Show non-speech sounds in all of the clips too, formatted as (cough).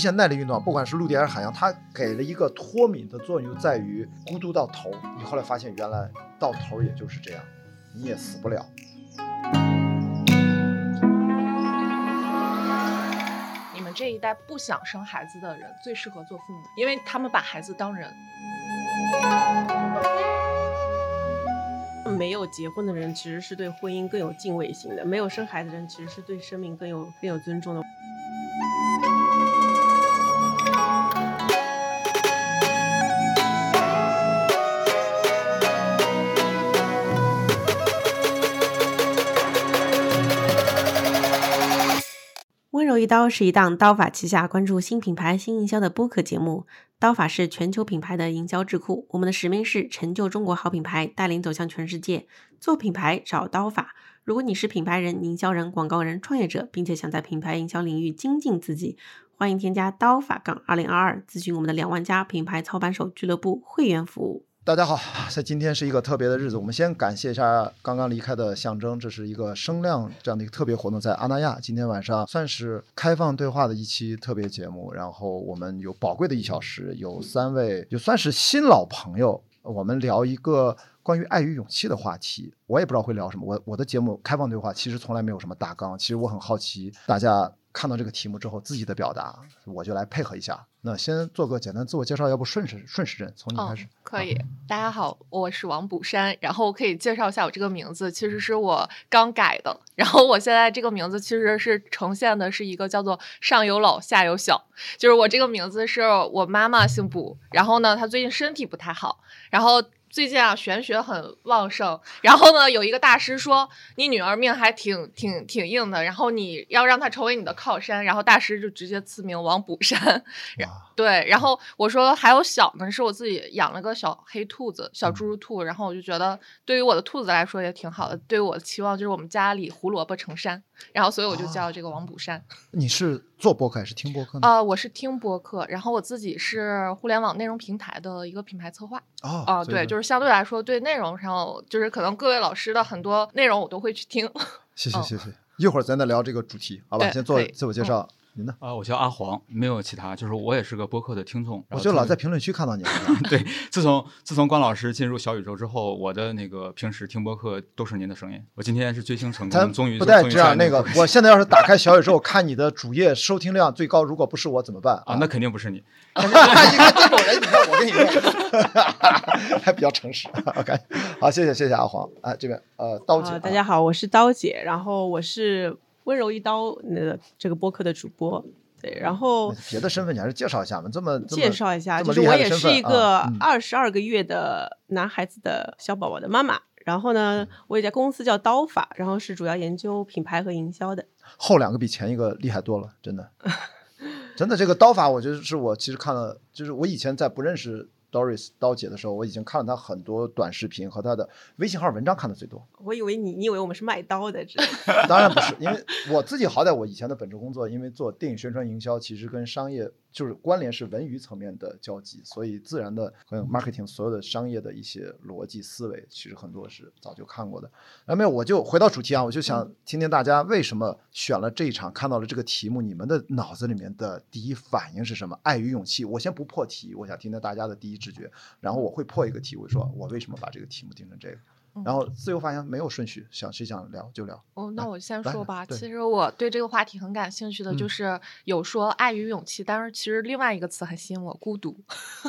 极限耐力运动，不管是陆地还是海洋，它给了一个脱敏的作用，就在于孤独到头。你后来发现，原来到头也就是这样，你也死不了。你们这一代不想生孩子的人，最适合做父母，因为他们把孩子当人。没有结婚的人其实是对婚姻更有敬畏心的，没有生孩子的人其实是对生命更有更有尊重的。一刀是一档刀法旗下关注新品牌新营销的播客节目。刀法是全球品牌的营销智库，我们的使命是成就中国好品牌，带领走向全世界。做品牌找刀法。如果你是品牌人、营销人、广告人、创业者，并且想在品牌营销领域精进自己，欢迎添加刀法杠二零二二，咨询我们的两万家品牌操盘手俱乐部会员服务。大家好，在今天是一个特别的日子，我们先感谢一下刚刚离开的象征，这是一个声量这样的一个特别活动，在阿那亚，今天晚上算是开放对话的一期特别节目，然后我们有宝贵的一小时，有三位就算是新老朋友，我们聊一个关于爱与勇气的话题，我也不知道会聊什么，我我的节目开放对话其实从来没有什么大纲，其实我很好奇大家。看到这个题目之后，自己的表达，我就来配合一下。那先做个简单自我介绍，要不顺时顺时针从你开始。可以，大家好，我是王卜山。然后我可以介绍一下我这个名字，其实是我刚改的。然后我现在这个名字其实是呈现的是一个叫做上有老下有小，就是我这个名字是我妈妈姓卜，然后呢，她最近身体不太好，然后。最近啊，玄学很旺盛。然后呢，有一个大师说，你女儿命还挺挺挺硬的，然后你要让她成为你的靠山。然后大师就直接赐名王卜山。对，然后我说还有小呢，是我自己养了个小黑兔子，小侏儒兔。然后我就觉得，对于我的兔子来说也挺好的。对于我的期望就是我们家里胡萝卜成山。然后所以我就叫这个王卜山。你是？做播客还是听播客呢？啊，我是听播客，然后我自己是互联网内容平台的一个品牌策划。哦，啊，对，就是相对来说，对内容上，就是可能各位老师的很多内容我都会去听。谢谢谢谢，一会儿咱再聊这个主题，好吧？先做自我介绍。您呢？啊，我叫阿黄，没有其他，就是我也是个播客的听众。我就老在评论区看到你。(laughs) 对，自从自从关老师进入小宇宙之后，我的那个平时听播客都是您的声音。我今天是追星成功，终于不带这样。那个，(laughs) 我现在要是打开小宇宙看你的主页，收听量最高，如果不是我怎么办啊？那肯定不是你。(laughs) 你看这种人，你看我跟你说，还比较诚实。OK，好，谢谢谢谢阿黄。啊，这边呃，刀姐，大家好，我是刀姐，然后我是温柔一刀那个这个播客的主播。对，然后别的身份你还是介绍一下吧，这么介绍一下，就是我也是一个二十二个月的男孩子的小宝宝的妈妈。然后呢，我有家公司叫刀法，然后是主要研究品牌和营销的。后两个比前一个厉害多了，真的，(laughs) 真的这个刀法，我觉得是我其实看了，就是我以前在不认识。Doris 刀姐的时候，我已经看了她很多短视频和她的微信号文章看的最多。(laughs) 我以为你，你以为我们是卖刀的？(laughs) 当然不是，因为我自己好歹我以前的本职工作，因为做电影宣传营销，其实跟商业。就是关联是文娱层面的交集，所以自然的和 marketing 所有的商业的一些逻辑思维，其实很多是早就看过的。那没有，我就回到主题啊，我就想听听大家为什么选了这一场，看到了这个题目，你们的脑子里面的第一反应是什么？爱与勇气。我先不破题，我想听听大家的第一直觉，然后我会破一个题，我说我为什么把这个题目定成这个。然后自由发言没有顺序，想谁想聊就聊。哦，那我先说吧。其实我对这个话题很感兴趣的就是有说爱与勇气，但是其实另外一个词很吸引我，孤独。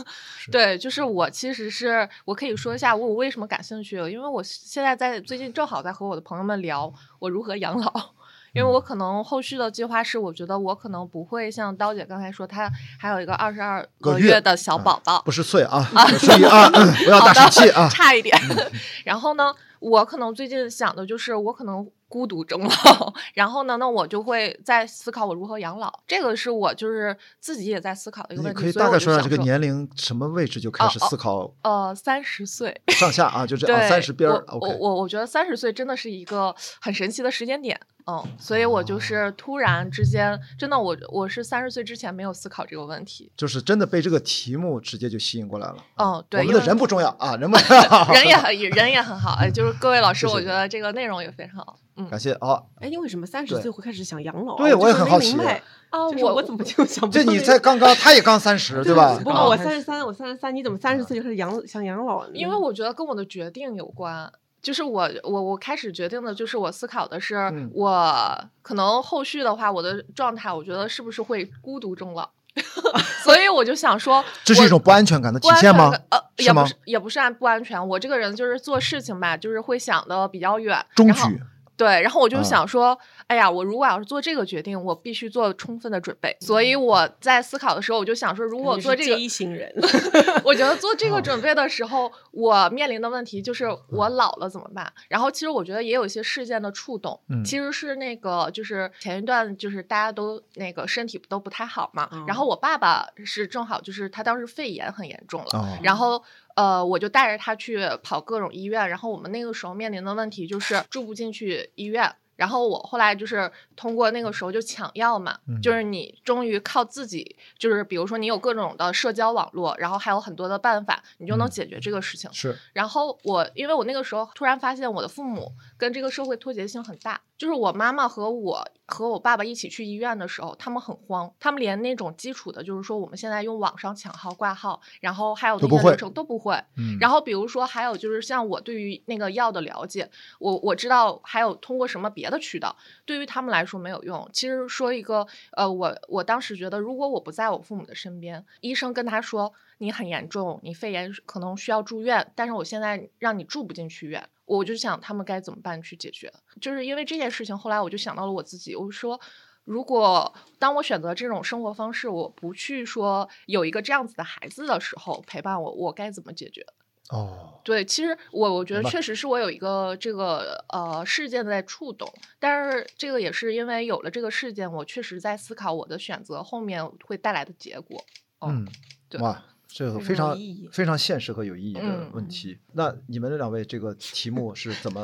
(laughs) 对，就是我其实是我可以说一下我我为什么感兴趣，因为我现在在最近正好在和我的朋友们聊我如何养老。因为我可能后续的计划是，我觉得我可能不会像刀姐刚才说，她还有一个二十二个月的小宝宝，不是岁啊，岁啊，(laughs) 不要大生气啊，差一点。(laughs) 然后呢，我可能最近想的就是，我可能。孤独终老，然后呢，那我就会在思考我如何养老。这个是我就是自己也在思考的一个问题。可以大概说下这个年龄什么位置就开始思考？呃，三十岁上下啊，就这三十边儿。我我我觉得三十岁真的是一个很神奇的时间点。嗯，所以我就是突然之间，真的我我是三十岁之前没有思考这个问题，就是真的被这个题目直接就吸引过来了。嗯，对，我们的人不重要啊，人不重 (laughs) 要 (laughs) 人也很人也很好，哎，就是各位老师，我觉得这个内容也非常好。嗯感谢啊！哎，你为什么三十岁会开始想养老啊？对我也很好奇 (laughs) 啊，我我怎么就想不这你才刚刚，他也刚三十，对吧？不过我啊三十三，我三十三，你怎么三十岁就开始养想养老呢？因为我觉得跟我的决定有关。就是我我我开始决定的，就是我思考的是，嗯我可能后续的话，我的状态，我觉得是不是会孤独终老，(laughs) 所以我就想说，(laughs) 这是一种不安全感的体现吗？呃，也不是也不是安不安全，我这个人就是做事情吧，就是会想的比较远，中然后举，对，然后我就啊想说，哎呀，我如果要是做这个决定，我必须做充分的准备。所以我在思考的时候，我就想说，如果我做这个一行人，(laughs) 我觉得做这啊个准备的时候，我面临的问题就是我老了怎么办？然后其实我觉得也有一些事件的触动，嗯。其实是那个就是前一段就是大家都那个身体都不太好嘛，然后哦我爸爸是正好就是他当时肺炎很严重了，哦，然后呃，我就带着他去跑各种医院，然后我们那个时候面临的问题就是住不进去医院。然后我后来就是通过那个时候就抢药嘛，嗯就是你终于靠自己，就是比如说你有各种的社交网络，然后还有很多的办法，你就能嗯解决这个事情。是然后我因为我那个时候突然发现我的父母跟这个社会脱节性很大，就是我妈妈和我和我爸爸一起去医院的时候，他们很慌，他们连那种基础的，就是说我们现在用网上抢号挂号，然后还有那些流程都不会。嗯，然后比如说还有就是像我对于那个药的了解，我我知道还有通过什么别的渠道，对于他们来说没有用。其实说一个呃，我我当时觉得，如果我不在我父母的身边，医生跟他说你很严重，你肺炎可能需要住院，但是我现在让你住不进去院，我就想他们该怎么办去解决。就是因为这件事情，后来我就想到了我自己，我说。如果当我选择这种生活方式，我不去说有一个这样子的孩子的时候陪伴我，我该怎么解决？哦，对，其实我我觉得确实是我有一个这个呃事件在触动，但是这个也是因为有了这个事件，我确实在思考我的选择后面会带来的结果。哦嗯，对哇，这个非非常非常现实和有意义的嗯问题。那你们两位这个题目是怎么？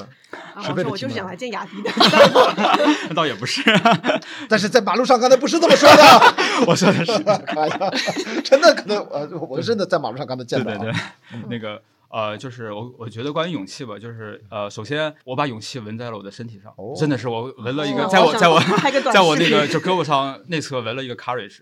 啊，是我说我就是想来见雅迪的。(laughs) 那倒也不是，(laughs) 但是在马路上刚才不是这么说的，(laughs) 我说的是，开玩笑真的可能我，我真的在马路上刚才见到啊。对对对，那个呃，就是我我觉得关于勇气吧，就是呃，首先我把勇气纹在了我的身体上，哦真的是我纹了一个，哦在我在我在我那个就胳膊上内侧纹了一个 courage，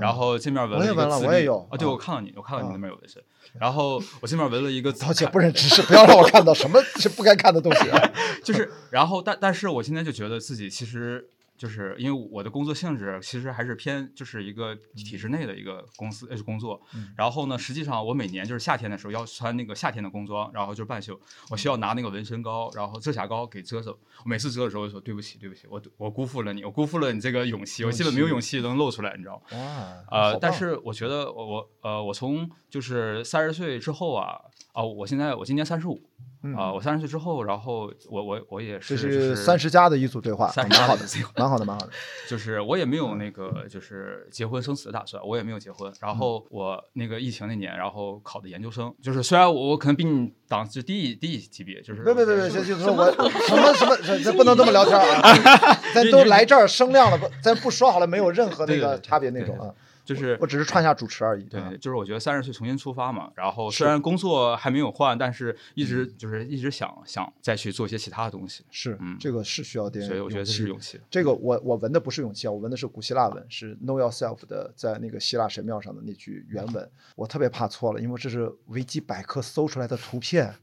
然后这面纹了我也纹一个自律了我也有啊，对啊我看到你，我看到你啊那边有纹身，然后我这面纹了一个道 (laughs) 歉不忍直视，不要让我看到什么是不该看的东西啊。(laughs) 就是，然后但但是我现在就觉得自己其实就是因为我的工作性质其实还是偏就是一个体制内的一个公司呃工作，嗯然后呢，实际上我每年就是夏天的时候要穿那个夏天的工装，然后就是半袖，我需要拿那个纹身膏，然后遮瑕膏给遮走。我每次遮的时候就说对不起对不起，我我辜负了你，我辜负了你这个勇气，我基本没有勇气能露出来，你知道吗？哇，呃，但是我觉得我我呃，我从就是三十岁之后啊，啊、我现在我今年三十五，嗯啊，我三十岁之后，然后我我我也是这是三十加的一组对话，蛮好的蛮好的，蛮好的。(laughs) 就是我也没有那个就是结婚生子的打算，我也没有结婚。然后我那个疫情那年，然后考的研究生，就是虽然我我可能比你档次低一低一级别，就是别别别别，就是说我什么 (laughs) 什么，这这不能这么聊天啊！(laughs) 咱都来这儿声量了，不，咱不说好了，没有任何那个差别那对对种啊。就是我只是串一下主持而已。对啊，就是我觉得三十岁重新出发嘛，然后虽然工作还没有换，但是一直就是一直想想再去做一些其他的东西，是嗯这个是需要点，所以我觉得这是勇。气。这个我我纹的不是勇气啊，我纹的是古希腊文，是 Know Yourself 的，在那个希腊神庙上的那句原文。我特别怕错了，因为这是维基百科搜出来的图片，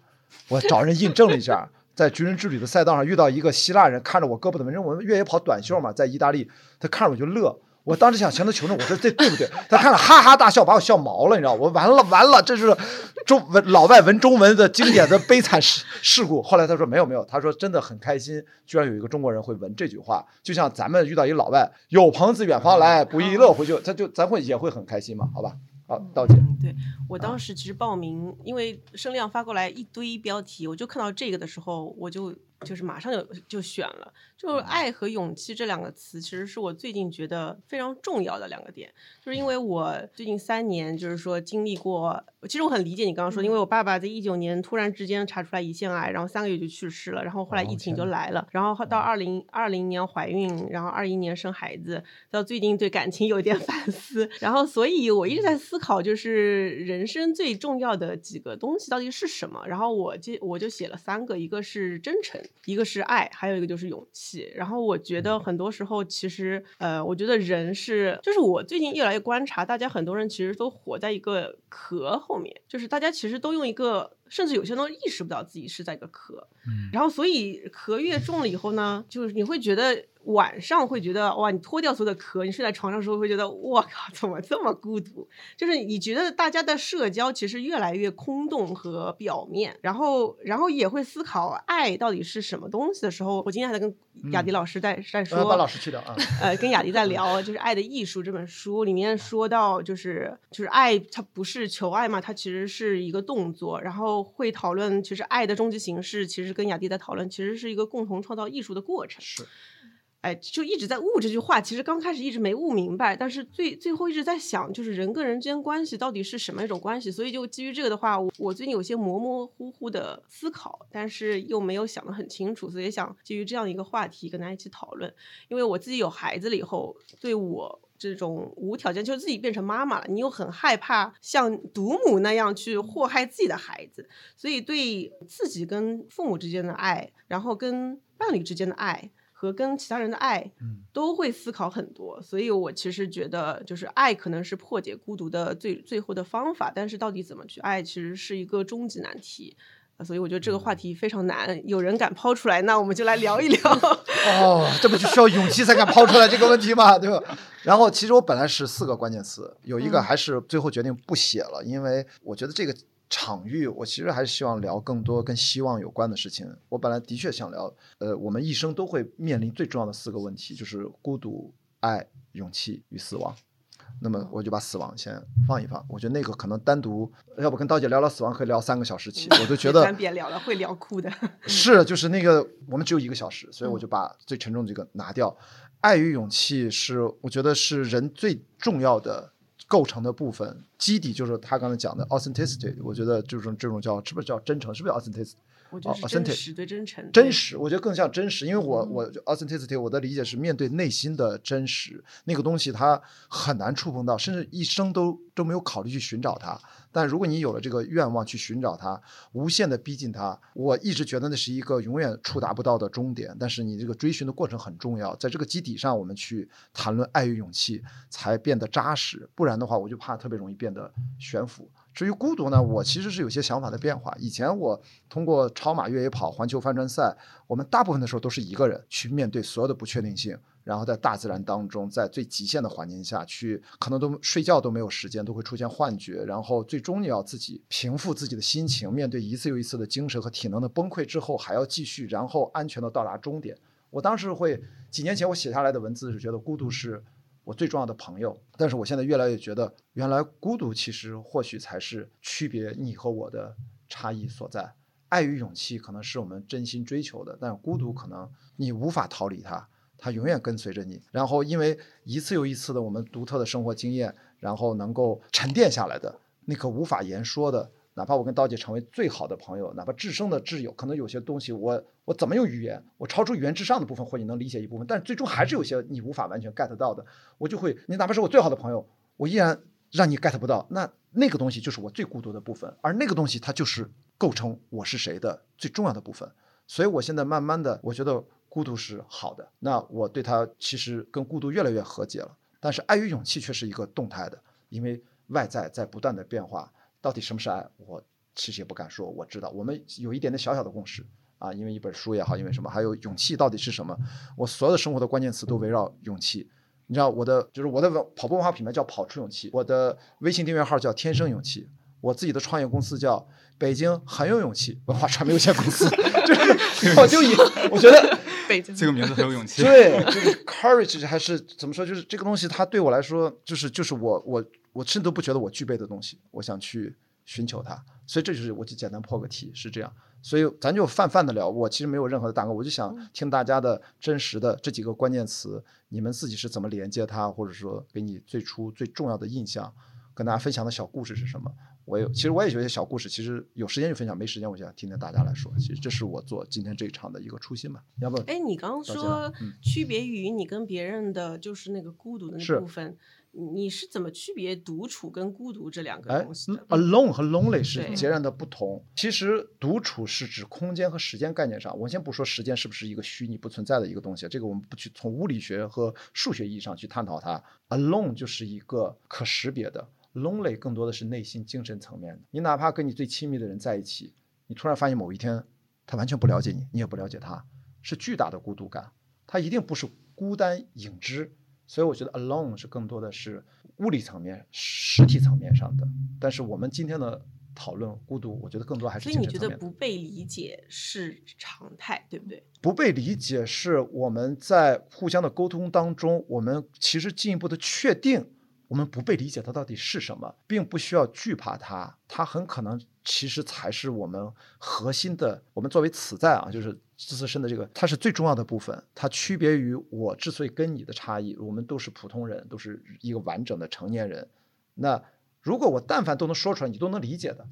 我找人印证了一下。(laughs) 在军人之旅的赛道上遇到一个希腊人，看着我胳膊的纹身，我们越野跑短袖嘛，在意大利，他看着我就乐。我当时想向他求证，我说这对不对？他看了哈哈大笑，把我笑毛了，你知道？我完了完了，这是中文老外文中文的经典的悲惨事事故。后来他说没有没有，他说真的很开心，居然有一个中国人会闻这句话，就像咱们遇到一老外，有朋自远方来，不亦乐乎就他就咱会也会很开心嘛，好吧？好，道姐，嗯，对我当时其实报名，因为声量发过来一堆标题，我就看到这个的时候，我就就是马上就就选了。就是爱和勇气这两个词，其实是我最近觉得非常重要的两个点。就是因为我最近三年，就是说经历过，其实我很理解你刚刚说，因为我爸爸在一九年突然之间查出来胰腺癌，然后三个月就去世了，然后后来疫情就来了，然后到二零二零年怀孕，然后二一年生孩子，到最近对感情有点 (laughs) 反思，然后所以我一直在思考，就是人生最重要的几个东西到底是什么。然后我就我就写了三个，一个是真诚，一个是爱，还有一个就是勇气。然后我觉得很多时候，其实呃，我觉得人是，就是我最近越来越观察，大家很多人其实都活在一个壳后面，就是大家其实都用一个。甚至有些人都意识不到自己是在一个壳，然后所以壳越重了以后呢，就是你会觉得晚上会觉得哇，你脱掉所有的壳，你睡在床上的时候会觉得我靠，怎么这么孤独？就是你觉得大家的社交其实越来越空洞和表面，然后然后也会思考爱到底是什么东西的时候，我今天还在跟雅迪老师在在说，把老师去掉啊，呃，跟雅迪在聊，就是《爱的艺术》这本书里面说到，就是就是爱它不是求爱嘛，它其实是一个动作，然后。会讨论，其实爱的终极形式，其实跟雅迪在讨论，其实是一个共同创造艺术的过程。是，就一直在悟这句话。其实刚开始一直没悟明白，但是最最后一直在想，就是人跟人之间关系到底是什么一种关系。所以就基于这个的话，我最近有些模模糊糊的思考，但是又没有想得很清楚，所以想基于这样一个话题跟大家一起讨论。因为我自己有孩子了以后，对我。这种无条件就是自己变成妈妈了，你又很害怕像独母那样去祸害自己的孩子，所以对自己跟父母之间的爱，然后跟伴侣之间的爱和跟其他人的爱，都会思考很多。所以我其实觉得，就是爱可能是破解孤独的最最后的方法，但是到底怎么去爱，其实是一个终极难题。所以我觉得这个话题非常难，有人敢抛出来，那我们就来聊一聊。(laughs) 哦，这不就需要勇气才敢抛出来这个问题吗？(laughs) 对吧？然后其实我本来是四个关键词，有一个还是最后决定不写了，因为我觉得这个场域，我其实还是希望聊更多跟希望有关的事情。我本来的确想聊，呃，我们一生都会面临最重要的四个问题，就是孤独、爱、勇气与死亡。那么我就把死亡先放一放，我觉得那个可能单独，要不跟刀姐聊聊死亡可以聊三个小时起，我都觉得。(laughs) 咱别聊了，会聊哭的。(laughs) 是，就是那个我们只有一个小时，所以我就把最沉重的这个拿掉。爱与勇气是我觉得是人最重要的构成的部分，基底就是他刚才讲的 authenticity，我觉得就是这种叫是不是叫真诚，是不是 authenticity？我觉得是真实对真诚，真实，我觉得更像真实，因为我我 authenticity，我的理解是面对内心的真实，那个东西它很难触碰到，甚至一生都都没有考虑去寻找它。但如果你有了这个愿望去寻找它，无限的逼近它，我一直觉得那是一个永远触达不到的终点。但是你这个追寻的过程很重要，在这个基底上，我们去谈论爱与勇气才变得扎实，不然的话，我就怕特别容易变得悬浮。至于孤独呢，我其实是有些想法的变化。以前我通过超马越野跑、环球帆船赛，我们大部分的时候都是一个人去面对所有的不确定性，然后在大自然当中，在最极限的环境下去，可能都睡觉都没有时间，都会出现幻觉，然后最终你要自己平复自己的心情，面对一次又一次的精神和体能的崩溃之后，还要继续，然后安全的到达终点。我当时会几年前我写下来的文字是觉得孤独是。我最重要的朋友，但是我现在越来越觉得，原来孤独其实或许才是区别你和我的差异所在。爱与勇气可能是我们真心追求的，但孤独可能你无法逃离它，它永远跟随着你。然后因为一次又一次的我们独特的生活经验，然后能够沉淀下来的那颗无法言说的。哪怕我跟刀姐成为最好的朋友，哪怕至生的挚友，可能有些东西我我怎么用语言，我超出语言之上的部分或你能理解一部分，但最终还是有些你无法完全 get 到的，我就会，你哪怕是我最好的朋友，我依然让你 get 不到，那那个东西就是我最孤独的部分，而那个东西它就是构成我是谁的最重要的部分，所以我现在慢慢的，我觉得孤独是好的，那我对他其实跟孤独越来越和解了，但是爱与勇气却是一个动态的，因为外在在不断的变化。到底什么是爱？我其实也不敢说。我知道，我们有一点点小小的共识啊，因为一本书也好，因为什么，还有勇气到底是什么？我所有的生活的关键词都围绕勇气。你知道，我的就是我的跑步文化品牌叫跑出勇气，我的微信订阅号叫天生勇气，我自己的创业公司叫北京很有勇气文化传媒有限公司。(laughs) 就是 (laughs) 我就以我觉得北京这个名字很有勇气。对，就是 courage 还是怎么说？就是这个东西，它对我来说，就是就是我我。我甚至都不觉得我具备的东西，我想去寻求它。所以这就是我就简单破个题，是这样。所以咱就泛泛的聊，我其实没有任何的大纲，我就想听大家的真实的这几个关键词，你们自己是怎么连接它，或者说给你最初最重要的印象，跟大家分享的小故事是什么？我有，其实我也有一些小故事，其实有时间就分享，没时间我想听听大家来说。其实这是我做今天这一场的一个初心吧。要不，哎，你刚刚说嗯区别于你跟别人的就是那个孤独的那部分，你是怎么区别独处跟孤独这两个哎东西的？，alone 和 lonely 是截然的不同。其实独处是指空间和时间概念上，我先不说时间是不是一个虚拟不存在的一个东西，这个我们不去从物理学和数学意义上去探讨它。alone 就是一个可识别的，lonely 更多的是内心精神层面的。你哪怕跟你最亲密的人在一起，你突然发现某一天他完全不了解你，你也不了解他，是巨大的孤独感。他一定不是孤单影之，所以我觉得 alone 是更多的是物理层面、实体层面上的。但是我们今天的讨论孤独，我觉得更多还是所以你觉得。不被理解是常态，对不对？不被理解是我们在互相的沟通当中，我们其实进一步的确定我们不被理解它到底是什么，并不需要惧怕它，它很可能其实才是我们核心的。我们作为此在啊，就是自身的这个，它是最重要的部分。它区别于我之所以跟你的差异，我们都是普通人，都是一个完整的成年人。那如果我但凡都能说出来，你都能理解的，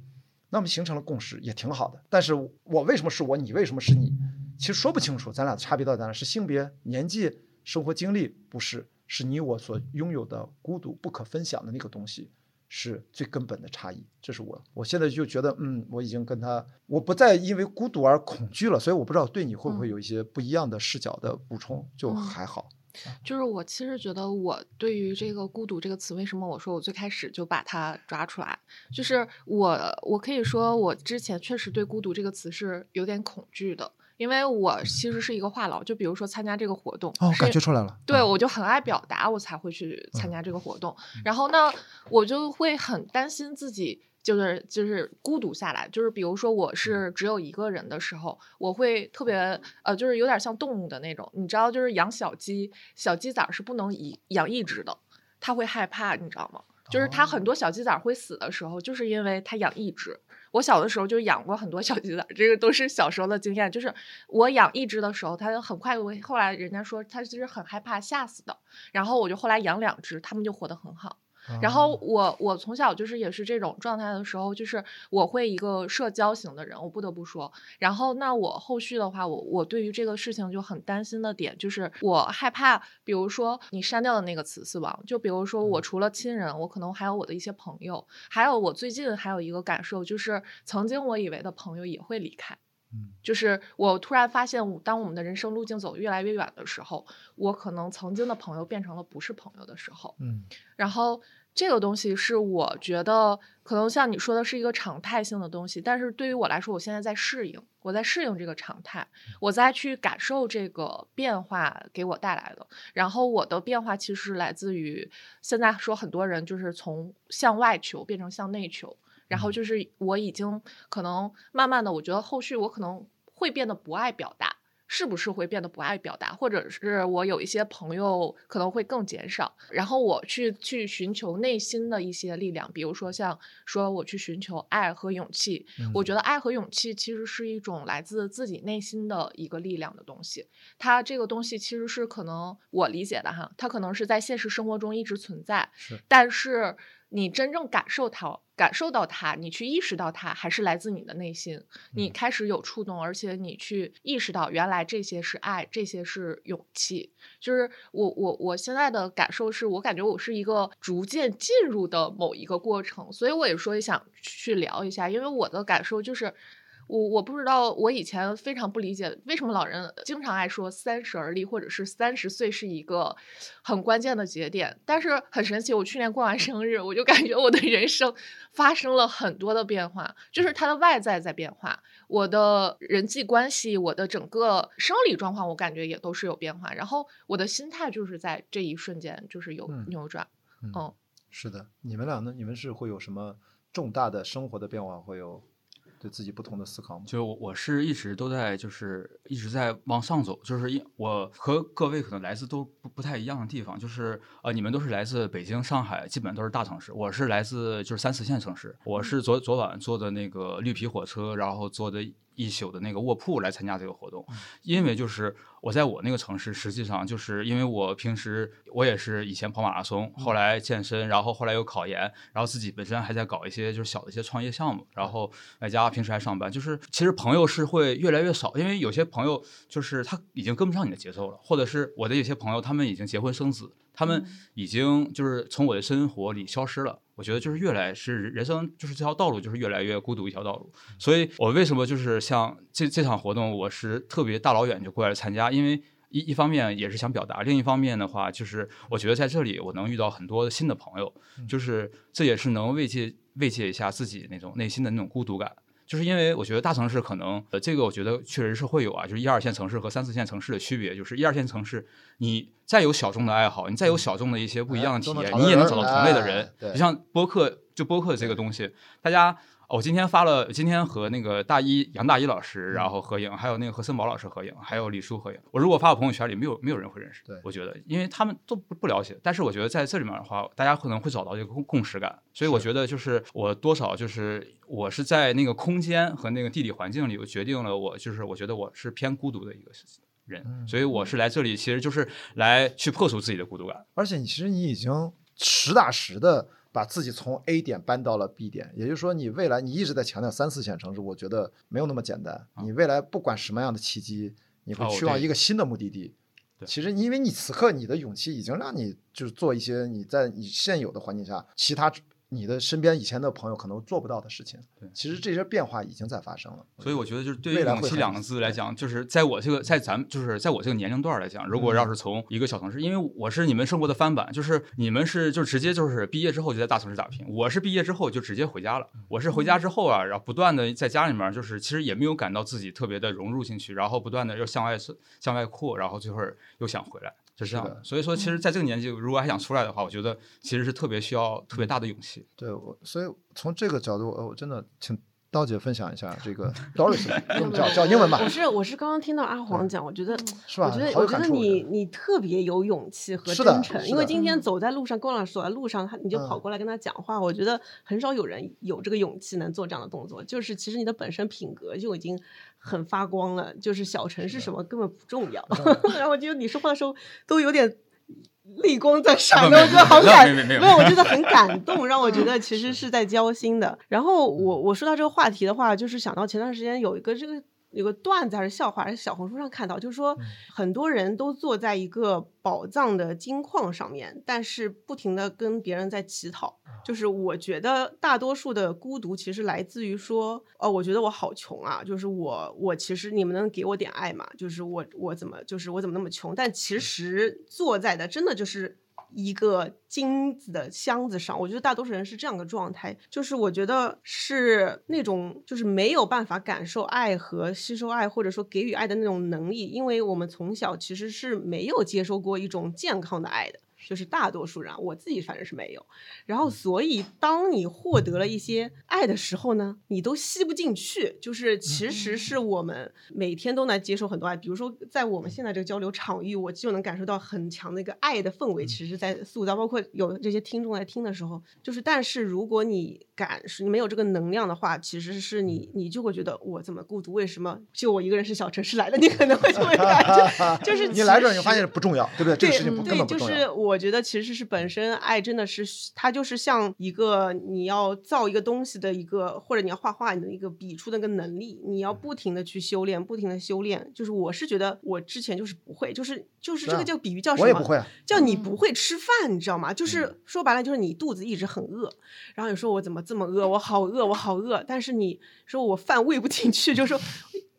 那么形成了共识也挺好的。但是我为什么是我，你为什么是你？其实说不清楚，咱俩的差别到底在哪？是性别、年纪、生活经历？不是，是你我所拥有的孤独不可分享的那个东西，是最根本的差异。这是我，我现在就觉得，嗯，我已经跟他，我不再因为孤独而恐惧了。所以我不知道对你会不会嗯有一些不一样的视角的补充，就嗯还好。(laughs) 就是我其实觉得，我对于这个“孤独”这个词，为什么我说我最开始就把它抓出来？就是我，我可以说，我之前确实对“孤独”这个词是有点恐惧的，因为我其实是一个话痨。就比如说参加这个活动，哦，感觉出来了。对，嗯我就很爱表达，我才会去参加这个活动。然后呢，我就会很担心自己。就是就是孤独下来，就是比如说我是只有一个人的时候，我会特别呃，就是有点像动物的那种，你知道，就是养小鸡，小鸡崽是不能一养一只的，它会害怕，你知道吗？就是它很多小鸡崽会死的时候，就是因为它养一只。我小的时候就养过很多小鸡仔，这个都是小时候的经验。就是我养一只的时候，它很快会，后来人家说它其实很害怕吓死的，然后我就后来养两只，它们就活得很好。然后哦我我从小就是也是这种状态的时候，就是我会一个社交型的人，我不得不说。然后那我后续的话，我我对于这个事情就很担心的点就是我害怕，比如说你删掉的那个词死亡，就比如说我除了亲人，我可能还有我的一些朋友，还有我最近还有一个感受就是，曾经我以为的朋友也会离开。嗯就是我突然发现，我当我们的人生路径走越来越远的时候，我可能曾经的朋友变成了不是朋友的时候。嗯然后这个东西是我觉得可能像你说的是一个常态性的东西，但是对于我来说，我现在在适应，我在适应这个常态，我在去感受这个变化给我带来的。然后我的变化其实来自于现在说很多人就是从向外求变成向内求，然后就是我已经可能慢慢的，我觉得后续我可能会变得不爱表达。是不是会变得不爱表达，或者是我有一些朋友可能会更减少，然后我去去寻求内心的一些力量，比如说像说我去寻求爱和勇气，我觉得。爱和勇气其实是一种来自自己内心的一个力量的东西，它这个东西其实是可能我理解的哈，它可能是在现实生活中一直存在，是。但是你真正感受它、感受到它，你去意识到它，还是来自你的内心。你嗯开始有触动，而且你去意识到，原来这些是爱，这些是勇气。就是我我我现在的感受是，我感觉我是一个逐渐进入的某一个过程，所以我也说也想去聊一下，因为我的感受就是。我我不知道，我以前非常不理解为什么老人经常爱说三十而立，或者是三十岁是一个很关键的节点。但是很神奇，我去年过完生日，我就感觉我的人生发生了很多的变化，就是它的外在在变化，我的人际关系，我的整个生理状况，我感觉也都是有变化。然后我的心态就是在这一瞬间就是有嗯扭转。嗯嗯，是的。你们俩呢？你们是会有什么重大的生活的变化？会有对自己不同的思考吗？就我我是一直都在就是一直在往上走，就是因我和各位可能来自都不不太一样的地方，就是呃你们都是来自北京、上海，基本都是大城市，我是来自就是三四线城市，我是昨昨晚坐的那个绿皮火车，然后坐的一宿的那个卧铺来参加这个活动，因为就是我在我那个城市，实际上就是因为我平时我也是以前跑马拉松，后来健身，然后后来又考研，然后自己本身还在搞一些就是小的一些创业项目，然后外加平时还上班，就是其实朋友是会越来越少，因为有些朋友就是他已经跟不上你的节奏了，或者是我的有些朋友他们已经结婚生子，他们已经就是从我的生活里消失了。我觉得就是越来是人生就是这条道路就是越来越孤独一条道路，所以我为什么就是像这这场活动，我是特别大老远就过来参加，因为一一方面也是想表达，另一方面的话就是我觉得在这里我能遇到很多新的朋友，就是这也是能慰藉慰藉一下自己那种内心的那种孤独感。就是因为我觉得大城市可能，呃，这个我觉得确实是会有啊，就是一二线城市和三四线城市的区别，就是一二线城市，你再有小众的爱好，你再有小众的一些不一样的体验，你也能找到同类的人。就像播客，就播客这个东西，大家。我今天发了，今天和那个大一杨大一老师，然后合影，还有那个何森宝老师合影，还有李叔合影。我如果发我朋友圈里，没有没有人会认识。对，我觉得，因为他们都不不了解。但是我觉得在这里面的话，大家可能会找到一个共共识感。所以我觉得，就是我多少就是我是在那个空间和那个地理环境里，我决定了我就是我觉得我是偏孤独的一个人。所以我是来这里，其实就是来去破除自己的孤独感。而且，其实你已经实打实的。把自己从 A 点搬到了 B 点，也就是说，你未来你一直在强调三四线城市，我觉得没有那么简单。你未来不管什么样的契机，你会去往一个新的目的地。其实，因为你此刻你的勇气已经让你就是做一些你在你现有的环境下其他。你的身边以前的朋友可能做不到的事情，对，其实这些变化已经在发生了。所以我觉得，就是对于勇气两个字来讲，就是在我这个在咱们就是在我这个年龄段来讲，如果要是从一个小城市，因为我是你们生活的翻版，就是你们是就直接就是毕业之后就在大城市打拼，我是毕业之后就直接回家了。我是回家之后啊，然后不断的在家里面，就是其实也没有感到自己特别的融入进去，然后不断的又向外向外扩，然后最后又想回来。是这样的，所以说，其实在这个年纪，如果还想出来的话，我觉得其实是特别需要特别大的勇气。对，我所以从这个角度，呃，我真的请。刀姐分享一下这个 (laughs) Doris，(laughs) 叫叫英文吧。我是我是刚刚听到阿黄讲，我觉得是吧？我觉得我觉得你你特别有勇气和真诚，因为今天走在路上，龚老师走在路上，他你就跑过来跟他讲话，我觉得很少有人有这个勇气能做这样的动作。就是其实你的本身品格就已经很发光了，就是小城是什么根本不重要。(laughs) 然后我觉得你说话的时候都有点。泪光在上，我觉得好感，没有，我觉得很感 (laughs) 动，让我觉得其实是在交心的。然后我我说到这个话题的话，就是想到前段时间有一个这个。有个段子还是笑话，还是小红书上看到，就是说很多人都坐在一个宝藏的金矿上面，但是不停的跟别人在乞讨。就是我觉得大多数的孤独其实来自于说，哦，我觉得我好穷啊，就是我我其实你们能给我点爱吗？就是我我怎么就是我怎么那么穷？但其实坐在的真的就是。一个金子的箱子上，我觉得大多数人是这样的状态，就是我觉得是那种就是没有办法感受爱和吸收爱，或者说给予爱的那种能力，因为我们从小其实是没有接受过一种健康的爱的。就是大多数人，我自己反正是没有。然后，所以当你获得了一些爱的时候呢，你都吸不进去。就是其实是我们每天都能接受很多爱，比如说在我们现在这个交流场域，我就能感受到很强的一个爱的氛围，其实在塑造。包括有这些听众来听的时候，就是但是如果你感是你没有这个能量的话，其实是你你就会觉得我怎么孤独，为什么就我一个人是小城市来的？你可能会这么感觉，(laughs) 就是你来这儿你发现不重要，对不对？这个事情根本不重要。就是我。我觉得其实是本身爱真的是它就是像一个你要造一个东西的一个或者你要画画你的一个笔触的那个能力，你要不停的去修炼，不停的修炼。就是我是觉得我之前就是不会，就是就是这个叫比喻叫什么？我也不会，叫你不会吃饭，你知道吗？就是说白了就是你肚子一直很饿，然后你说我怎么这么饿？我好饿，我好饿。但是你说我饭喂不进去，就是说。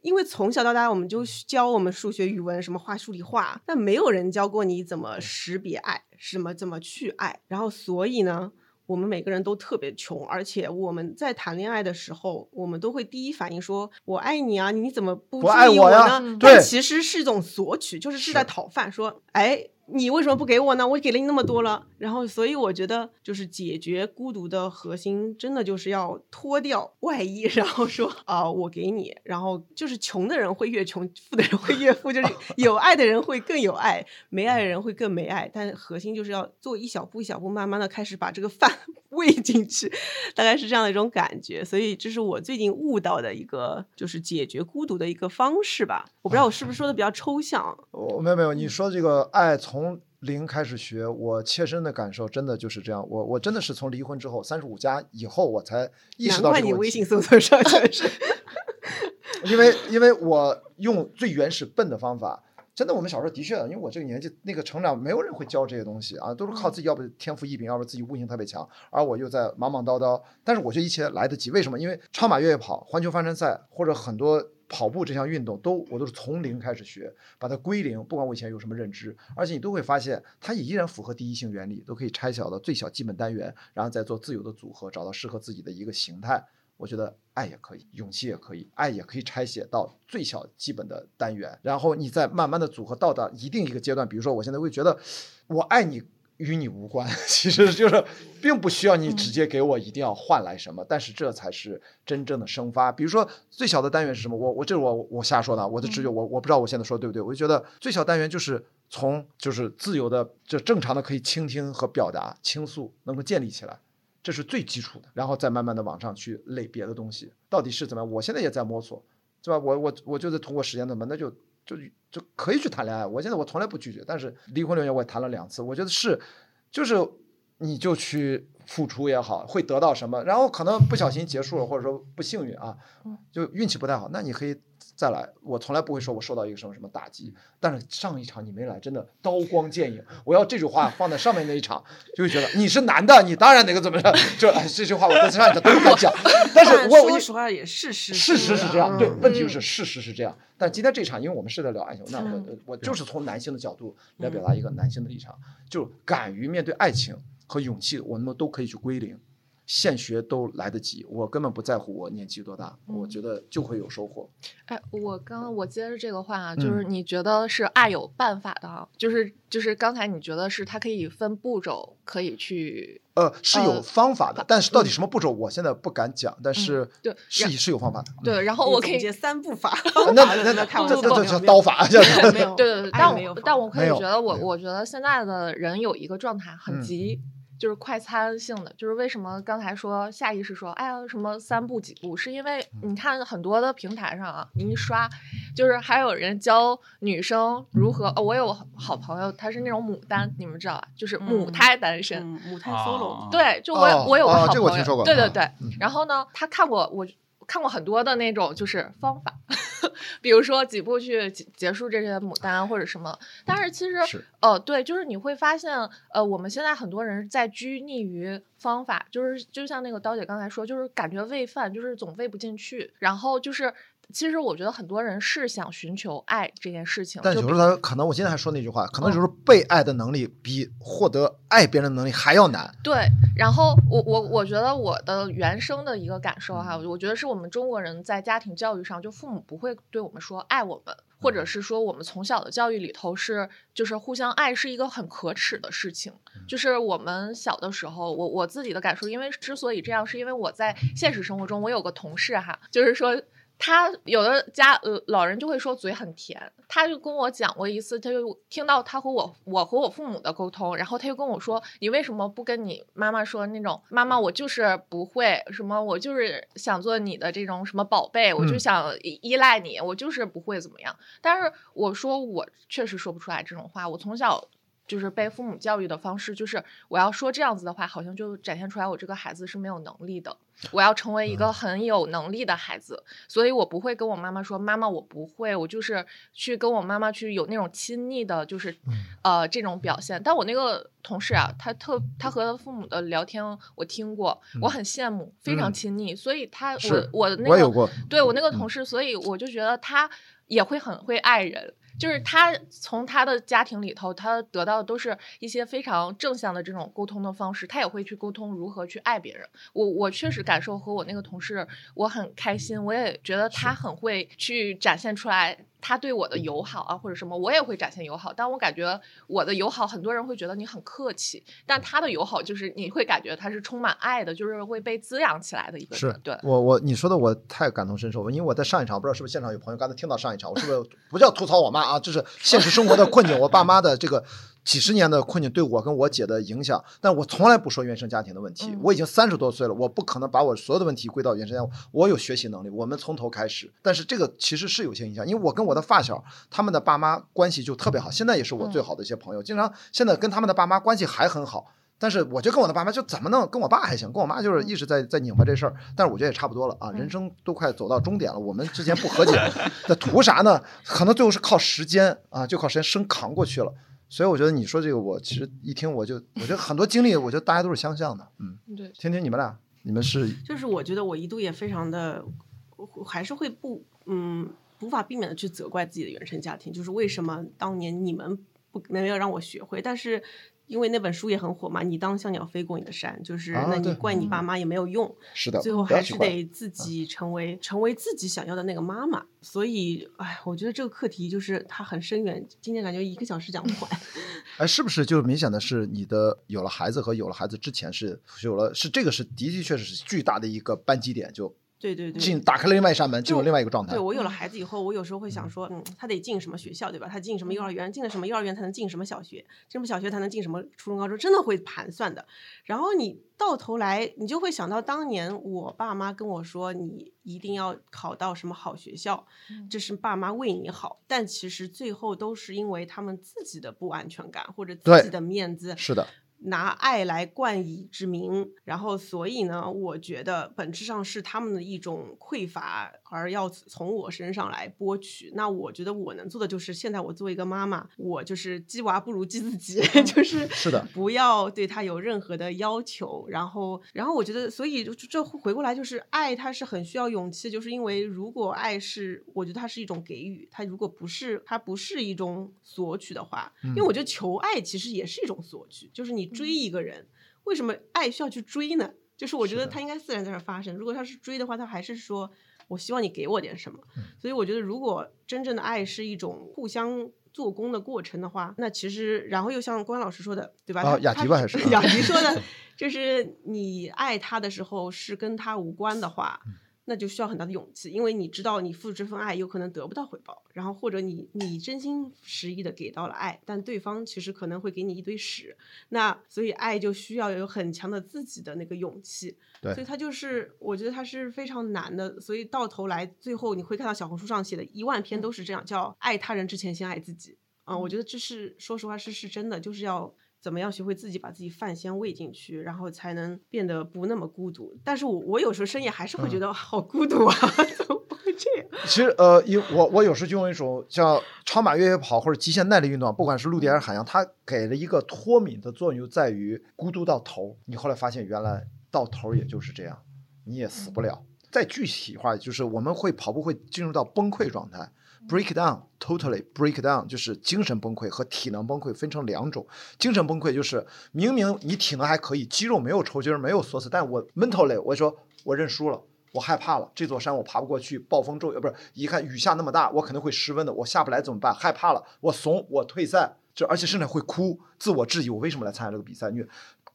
因为从小到大，我们就教我们数学、语文什么画数理化，但没有人教过你怎么识别爱，什么怎么去爱。然后，所以呢，我们每个人都特别穷，而且我们在谈恋爱的时候，我们都会第一反应说“我爱你啊，你怎么不注意我呢？”但其实是一种索取，就是是在讨饭，说，哎。你为什么不给我呢？我给了你那么多了。然后，所以我觉得，就是解决孤独的核心，真的就是要脱掉外衣，(laughs) 然后说啊，我给你。然后就是穷的人会越穷，富的人会越富，就是 (laughs) 有爱的人会更有爱，没爱的人会更没爱。但核心就是要做一小步一小步，慢慢的开始把这个饭喂进去，大概是这样的一种感觉。所以这是我最近悟到的一个，就是解决孤独的一个方式吧。我不知道我是不是说的比较抽象。我没有没有，你说这个爱从零开始学，我切身的感受真的就是这样。我我真的是从离婚之后，三十五加以后，我才意识到难怪你这个。微信搜索上全是。(laughs) 因为因为我用最原始笨的方法，真的，我们小时候的确，因为我这个年纪那个成长，没有人会教这些东西啊，都是靠自己，要不天赋异禀，要不自己悟性特别强，而我又在忙忙叨叨。但是我觉得一切来得及，为什么？因为超马越野跑、环球帆船赛或者很多跑步这项运动，都我都是从零开始学，把它归零，不管我以前有什么认知，而且你都会发现，它也依然符合第一性原理，都可以拆小到最小基本单元，然后再做自由的组合，找到适合自己的一个形态。我觉得爱也可以，勇气也可以，爱也可以拆解到最小基本的单元，然后你再慢慢的组合到达一定一个阶段。比如说，我现在会觉得，我爱你与你无关，(laughs) 其实就是并不需要你直接给我一定要换来什么，但是这才是真正的生发。比如说最小的单元是什么？我我这是我我瞎说的，我的直觉，我我不知道我现在说的对不对。我就觉得最小单元就是从就是自由的就正常的可以倾听和表达倾诉能够建立起来。这是最基础的，然后再慢慢的往上去垒别的东西，到底是怎么样？我现在也在摸索，是吧？我我我就是通过时间的门，那就就就可以去谈恋爱。我现在我从来不拒绝，但是离婚六年我也谈了两次，我觉得是，就是你就去付出也好，会得到什么，然后可能不小心结束了，或者说不幸运啊，就运气不太好，那你可以再来。我从来不会说我受到一个什么什么打击，但是上一场你没来，真的刀光剑影。我要这句话放在上面那一场，就会觉得你是男的，你当然哪个怎么着，这哎这句话我在上一场都不敢讲。(laughs) 但是我我说实话也是事事实是这样，对，嗯问题就是事实是这样。但今天这场，因为我们是在聊爱情，那我我就是从男性的角度来表达一个男性的立场，就敢于面对爱情和勇气，我们都可以去归零，现学都来得及。我根本不在乎我年纪多大，我觉得就会有收获。哎，我刚刚我接着这个话啊，就嗯是你觉得是爱有办法的啊，就是就是刚才你觉得是它可以分步骤，可以去呃，是有呃方法的，但是到底什么步骤，我现在不敢讲，但是对是然是有方法的。对，然后我可以总结三步法，嗯 (laughs) 那那那开玩笑这叫刀法，没有，对对对，但我但我可以觉得我我觉得现在的人有一个状态很嗯急，就是快餐性的，就是为什么刚才说下意识说哎呀什么三步几步，是因为嗯你看很多的平台上啊，你一刷，就是还有人教女生如何，哦，我有好朋友她是那种母单，你们知道吧？就是母嗯胎单身，嗯，母胎啊 solo，对，就我我有个好朋友，哦这个我听说过啊对对对。嗯然后呢，她看过我看过很多的那种就是方法，比如说几步去结结束这些牡丹或者什么。但是其实是呃，对，就是你会发现，呃，我们现在很多人在拘泥于方法，就是就像那个刀姐刚才说，就是感觉喂饭就是总喂不进去，然后就是。其实我觉得很多人是想寻求爱这件事情，但有时候他可能，我今天还说那句话，可能就是被爱的能力比获得爱别人的能力还要难。对，然后我我我觉得我的原生的一个感受哈，我觉得是我们中国人在家庭教育上，就父母不会对我们说爱我们，或者是说我们从小的教育里头是就是互相爱是一个很可耻的事情。就是我们小的时候，我我自己的感受，因为之所以这样，是因为我在现实生活中，我有个同事哈，就是说。他有的家呃老人就会说嘴很甜，他就跟我讲过一次，他就听到他和我我和我父母的沟通，然后他就跟我说，你为什么不跟你妈妈说那种妈妈我就是不会什么，我就是想做你的这种什么宝贝，我就嗯想依依赖你，我就是不会怎么样。但是我说我确实说不出来这种话，我从小。就是被父母教育的方式，就是我要说这样子的话，好像就展现出来我这个孩子是没有能力的。我要成为一个很有能力的孩子，所以我不会跟我妈妈说：“妈妈，我不会。”我就是去跟我妈妈去有那种亲昵的，就是呃这种表现。但我那个同事啊，他特他和他父母的聊天我听过，我很羡慕，非常嗯亲昵。所以他我我的那个对我那个嗯同事，所以我就觉得他也会很会爱人。就是他从他的家庭里头，他得到的都是一些非常正向的这种沟通的方式，他也会去沟通如何去爱别人。我我确实感受和我那个同事，我很开心，我也觉得他很会去展现出来他对我的友好啊或者什么，我也会展现友好。但我感觉我的友好，很多人会觉得你很客气，但他的友好就是你会感觉他是充满爱的，就是会被滋养起来的一个是人。对，我我你说的我太感同身受了，因为我在上一场不知道是不是现场有朋友刚才听到上一场，我是不是 (laughs) 不叫吐槽我妈啊，就是现实生活的困境，我爸妈的这个几十年的困境对我跟我姐的影响，但我从来不说原生家庭的问题，嗯我已经三十多岁了，我不可能把我所有的问题归到原生家庭，我有学习能力，我们从头开始，但是这个其实是有些影响，因为我跟我的发小他们的爸妈关系就特别好，现在也是我最好的一些朋友，经常现在跟他们的爸妈关系还很好。但是我就跟我的爸妈就怎么弄，跟我爸还行，跟我妈就是一直在在拧巴这事儿。但是我觉得也差不多了啊，人生都快走到终点了，我们之间不和解，(laughs) 那图啥呢？可能最后是靠时间啊，就靠时间生扛过去了。所以我觉得你说这个，我其实一听我就，我觉得很多经历，我觉得大家都是相像的。嗯，对，听听你们俩，你们是就是我觉得我一度也非常的，我还是会不嗯无法避免的去责怪自己的原生家庭，就是为什么当年你们不没有让我学会，但是。因为那本书也很火嘛，你当像鸟飞过你的山，就是那你怪你爸妈也没有用，是的，最后还是得自己成为成为自己想要的那个妈妈。所以，哎，我觉得这个课题就是它很深远，今天感觉一个小时讲不完。(laughs) 哎，是不是就是明显的是你的有了孩子和有了孩子之前是是有了是这个是的的确是巨大的一个扳机点，就对对对，进打开了另外一扇门，进入另外一个状态对。我有了孩子以后，我有时候会想说，嗯，他得进什么学校，对吧？他进什么幼儿园，进了什么幼儿园才能进什么小学，进什么小学才能进什么初中、高中，真的会盘算的。然后你到头来，你就会想到当年我爸妈跟我说，你一定要考到什么好学校，这是爸妈为你好。但其实最后都是因为他们自己的不安全感或者自己的面子，是的，拿爱来冠以之名，然后所以呢，我觉得本质上是他们的一种匮乏，而要从我身上来剥取。那我觉得我能做的就是，现在我作为一个妈妈，我就是鸡娃不如鸡自己，就是是的不要对他有任何的要求。然后，然后我觉得，所以就这回过来就是爱，它是很需要勇气，就是因为如果爱是，我觉得它是一种给予，它如果不是，它不是一种索取的话，因为我觉得求爱其实也是一种索取，就是你追一个人，为什么爱需要去追呢？就是我觉得它应该自然在那儿发生。如果他是追的话，他还是说我希望你给我点什么。嗯所以我觉得，如果真正的爱是一种互相做工的过程的话，那其实然后又像关老师说的，对吧？雅迪吧还是 (laughs) 雅迪说的，(laughs) 就是你爱他的时候是跟他无关的话。嗯那就需要很大的勇气，因为你知道你付出这份爱有可能得不到回报，然后或者你你真心实意的给到了爱，但对方其实可能会给你一堆屎，那所以爱就需要有很强的自己的那个勇气，对所以它就是我觉得它是非常难的，所以到头来最后你会看到小红书上写的一万篇都是这样，叫爱他人之前先爱自己，啊、我觉得这是说实话是是真的，就是要。怎么样学会自己把自己饭先喂进去，然后才能变得不那么孤独？但是我我有时候深夜还是会觉得好孤独啊，(laughs) 怎么会这样？其实呃，因我我有时就用一种叫超马越野跑或者极限耐力运动，不管是陆地还是海洋，它给了一个脱敏的作用，就在于孤独到头。你后来发现原来到头也就是这样，你也死不了。再具体化，就是我们会跑步会进入到崩溃状态。break down，totally break down，就是精神崩溃和体能崩溃分成两种。精神崩溃就是明明你体能还可以，肌肉没有抽筋儿，没有锁死，但我 mentally 我说我认输了。我害怕了，这座山我爬不过去，暴风骤雨，呃不是，一看雨下那么大，我肯定会失温的，我下不来怎么办？害怕了，我怂，我退赛，就而且甚至会哭，自我质疑，我为什么来参加这个比赛？因为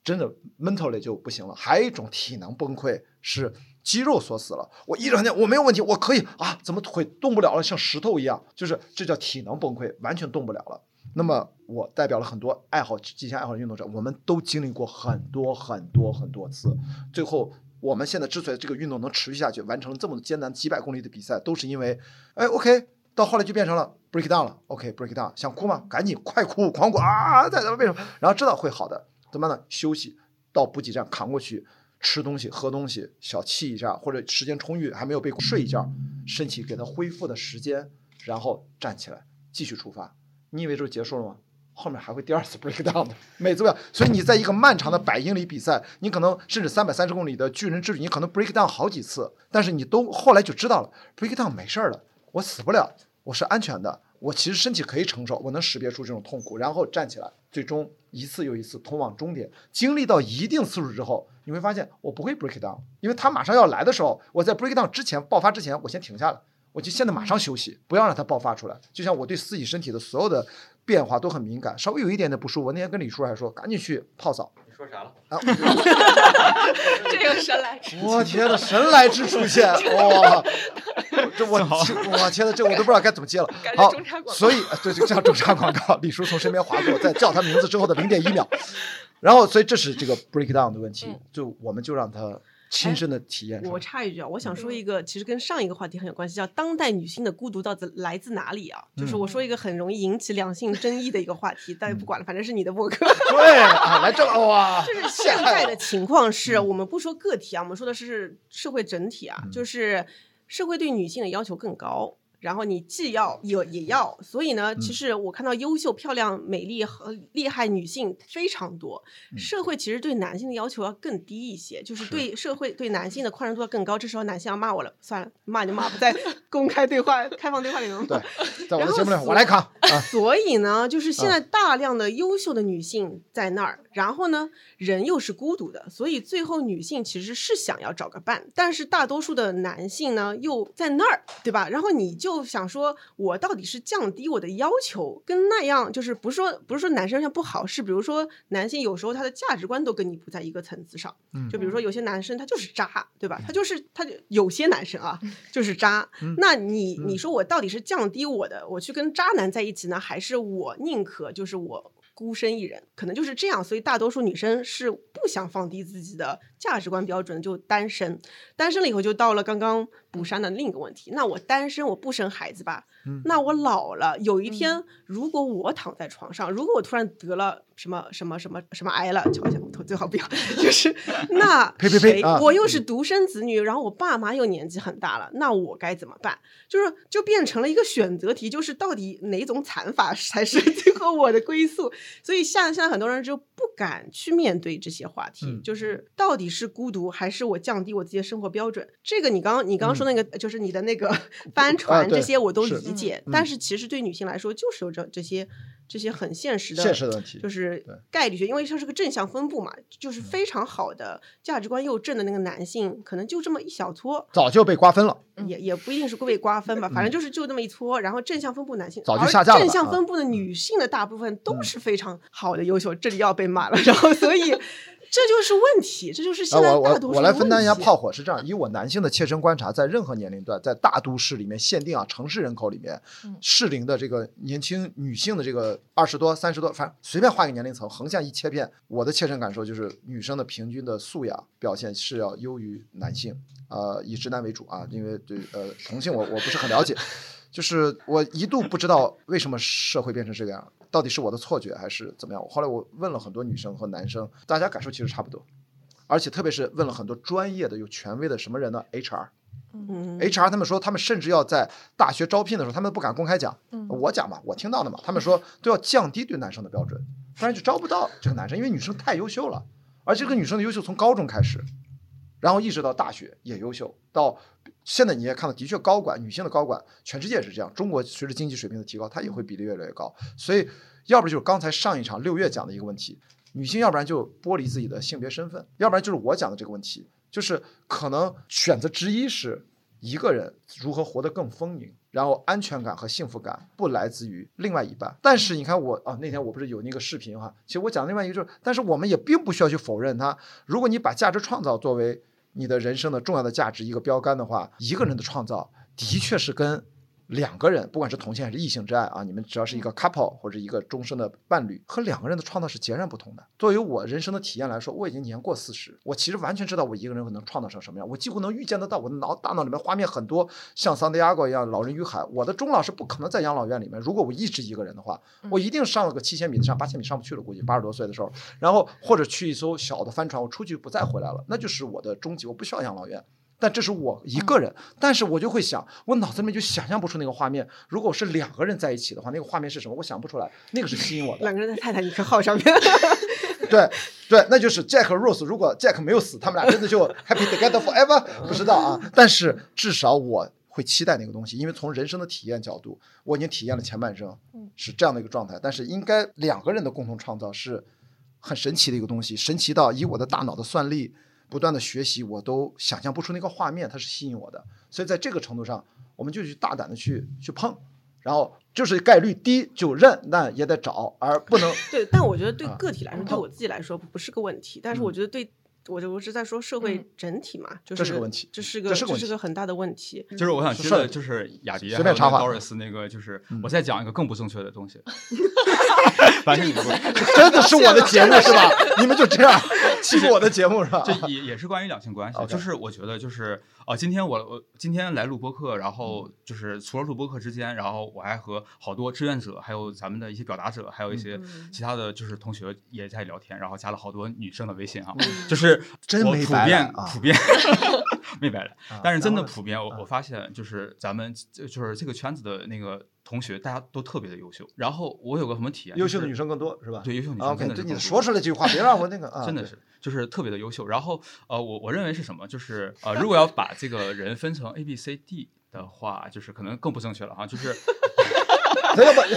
真的 mentally 就不行了。还有一种体能崩溃是肌肉锁死了，我一整天我没有问题，我可以啊，怎么腿动不了了，像石头一样，就是这叫体能崩溃，完全动不了了。那么我代表了很多爱好极限爱好运动者，我们都经历过很多很多很多次，最后。我们现在之所以这个运动能持续下去，完成这么艰难几百公里的比赛，都是因为，哎，OK，到后来就变成了 break down 了，OK，break down，想哭吗？赶紧快哭，狂哭啊！再怎么为什么？然后知道会好的，怎么办呢？休息，到补给站扛过去，吃东西、喝东西，小憩一下，或者时间充裕还没有被睡一觉，身体给它恢复的时间，然后站起来继续出发。你以为就结束了吗？后面还会第二次 (laughs) break down 的，每次不一样。所以你在一个漫长的百英里比赛，你可能甚至三百三十公里的巨人之旅，你可能 break down 好几次，但是你都后来就知道了，break down 没事儿了，我死不了，我是安全的，我其实身体可以承受，我能识别出这种痛苦，然后站起来，最终一次又一次通往终点。经历到一定次数之后，你会发现我不会 break down，因为他马上要来的时候，我在 break down 之前爆发之前，我先停下来。我就现在马上休息，不要让它爆发出来。就像我对自己身体的所有的变化都很敏感，稍微有一点点不舒服，我那天跟李叔还说，赶紧去泡澡。你说啥了？啊，(laughs) 这个神来之我天呐，神来之出现，哇！这我我天呐，这我都不知道该怎么接了。好中插广，告所以呃对，就这样中插广告。李叔从身边划过，在叫他名字之后的零点一秒，然后所以这是这个 break down 的问题嗯，就我们就让他亲身的体验我。插一句啊，我想说嗯一个，其实跟上一个话题很有关系，叫当代女性的孤独到底来自哪里啊？就是我说一个很容易引起两性争议的一个话题，但是不管了，反正是你的博客。(laughs) 对啊，来这个哇，就是现在的情况是嗯我们不说个体啊，我们说的是社会整体啊，就是社会对女性的要求更高。然后你既要也也要，所以呢，嗯其实我看到优秀、漂亮、美丽和厉害女性非常多。嗯社会其实对男性的要求要更低一些，就是对社会对男性的宽容度要更高。这时候男性要骂我了，算了，骂就骂，不在 (laughs) 公开对话、开放对话里面骂。对，(laughs) 在我的节目里我来扛 (laughs) 啊，所以呢，就是现啊在大量的优秀的女性在那儿，然后呢，人又是孤独的，所以最后女性其实是想要找个伴，但是大多数的男性呢又在那儿，对吧？然后你就想说，我到底是降低我的要求，跟那样就是不是说不是说男生上不好，是比如说男性有时候他的价值观都跟你不在一个层次上，嗯就比如说有些男生他就是渣，对吧？他就是他就有些男生啊就是渣，嗯那你你说我到底是降低我的，我去跟渣男在一起呢，还是我宁可就是我孤身一人？可能就是这样，所以大多数女生是不想放低自己的价值观标准，就单身。单身了以后，就到了刚刚补山的另一个问题。那我单身，我不生孩子吧？嗯那我老了，有一天如果我躺在床上，如果我突然得了什么什么什么什么癌了，瞧一下我头最好不要，(laughs) 就是 (laughs) 那呸呸呸我又是独生子女，然后我爸妈又年纪很大了，那我该怎么办？就是就变成了一个选择题，就是到底哪种惨法才是 (laughs) 最后我的归宿？所以现在现在很多人就不敢去面对这些话题，嗯就是到底是孤独还是我降低我自己的生活标准？这个你刚刚你刚刚说那个、就是你的那个 (laughs) 帆船、这些我都理解，嗯但是其实对女性来说就是有这这些这些很现实的现实的问题就是概率学，因为它是个正向分布嘛，就是非常好的价值观又正的那个男性，可能就这么一小撮。早就被瓜分了。也也不一定是被瓜分吧，反正就是就那么一撮，然后正向分布男性，嗯早就而下架了正向啊分布的女性的大部分都嗯是非常好的、优秀，这里要被骂了，然后所以这就是问题，这就是啊，现在大多数的我来分担一下炮火是这样，以我男性的切身观察，在任何年龄段，在大都市里面限定啊，城市人口里面嗯，适龄的这个年轻女性的这个二十多、三十多，反正随便画一个年龄层，横向一切片，我的切身感受就是女生的平均的素养表现是要优于男性，呃，以直男为主啊，因为对呃同性我我不是很了解，(laughs) 就是我一度不知道为什么社会变成这个样，到底是我的错觉还是怎么样？后来我问了很多女生和男生，大家感受其实差不多。而且特别是问了很多专业的、有权威的什么人呢？HR，HR 嗯，他们说，他们甚至要在大学招聘的时候，他们不敢公开讲。嗯我讲嘛，我听到的嘛，他们说都要降低对男生的标准，不然就招不到这个男生，因为女生太优秀了，而这个女生的优秀从高中开始，然后一直到大学也优秀，到现在你也看到，的确高管女性的高管，全世界也是这样。中国随着经济水平的提高，它也会比例越来越高。所以，要不就是刚才上一场六月讲的一个问题，女性要不然就剥离自己的性别身份，要不然就是我讲的这个问题，就是可能选择之一是一个人如何活得更丰盈，然后安全感和幸福感不来自于另外一半。但是你看我啊，那天我不是有那个视频哈，其实我讲另外一个就是，但是我们也并不需要去否认它。如果你把价值创造作为你的人生的重要的价值一个标杆的话，一个人的创造的确是跟两个人，不管是同性还是异性之爱啊，你们只要是一个 couple 或者一个终身的伴侣，和两个人的创造是截然不同的。作为我人生的体验来说，我已经年过四十，我其实完全知道我一个人能创造成什么样，我几乎能预见得到。我的脑大脑里面画面很多，像桑迪亚哥一样，老人与海。我的终老是不可能在养老院里面。如果我一直一个人的话，我一定上了个七千米的山，八千米上不去了，估计八十多岁的时候，然后或者去一艘小的帆船，我出去不再回来了，那就是我的终极，我不需要养老院。但这是我一个人，但是我就会想，我脑子里面就想象不出那个画面。如果是两个人在一起的话，那个画面是什么？我想不出来，那个是吸引我的。两个人在泰坦尼克号上面，对对，那就是 Jack 和 Rose。如果 Jack 没有死，他们俩真的就 happy together forever，不知道啊。但是至少我会期待那个东西，因为从人生的体验角度，我已经体验了前半生嗯是这样的一个状态。但是应该两个人的共同创造是很神奇的一个东西，神奇到以我的大脑的算力不断的学习，我都想象不出那个画面，它是吸引我的。所以在这个程度上，我们就去大胆的去去碰，然后就是概率低就认，那也得找，而不能对，但我觉得对啊个体来说，对我自己来说不是个问题，但是我嗯觉得对。我就我是在说社会嗯整体嘛，就是这是个问题这是个这是个问题个很大的问题。就是我想是是接着就是雅迪随还有便插话 Doris 那个，就是嗯我再讲一个更不正确的东西。(laughs) 反正你不 (laughs) 真的是我的节目是吧？你们就这样 (laughs) 欺负我的节目是吧？这也也是关于两性关系，OK 就是我觉得就是呃，今天我我今天来录播客，然后就是除了录播客之间，然后我还和好多志愿者，还有咱们的一些表达者，还有一些嗯其他的就是同学也在聊天，然后加了好多女生的微信啊，嗯就是我真没普遍普遍 (laughs) 没白来，啊但是真的普遍，我啊我发现就是咱们就就是这个圈子的那个同学，大家都特别的优秀。然后我有个什么体验，优秀的女生更多是吧？对优秀女啊生更多对你说出来这句话，别让我那个 (laughs) 啊，真的是，就是特别的优秀。然后呃，我我认为是什么？就是呃，如果要把这个人分成 A、B、C、D 的话，就是可能更不正确了哈。就是 (laughs) 咱要不 (laughs)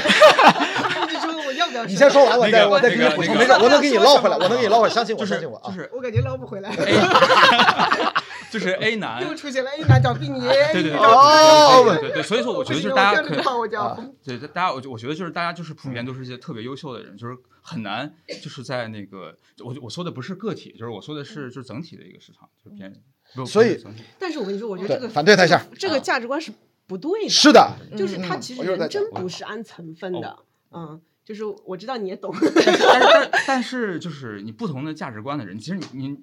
你说我要不要你先说完，我再我再给你补充，没事，我能给你捞回来，我能给你捞回来，相信我，相信我啊。就是我感觉捞不回来，(laughs) 就是 A 男，又出现了 A 男找 B 女，对对对哦对对所以说我觉得就是大家可对，大家我就我觉得就是大家就是普遍都是一些特别优秀的人，就是很难就是在那个我我说的不是个体，就是我说的是就是整体的一个市场，就是偏不所以但是我跟你说，我觉得这个反对他一下这个价值观是不对的。是的，就是它嗯。其实真不是按成分的，嗯，就是我知道你也懂，(laughs) 但是但 (laughs) 但是就是你不同的价值观的人，其实你你你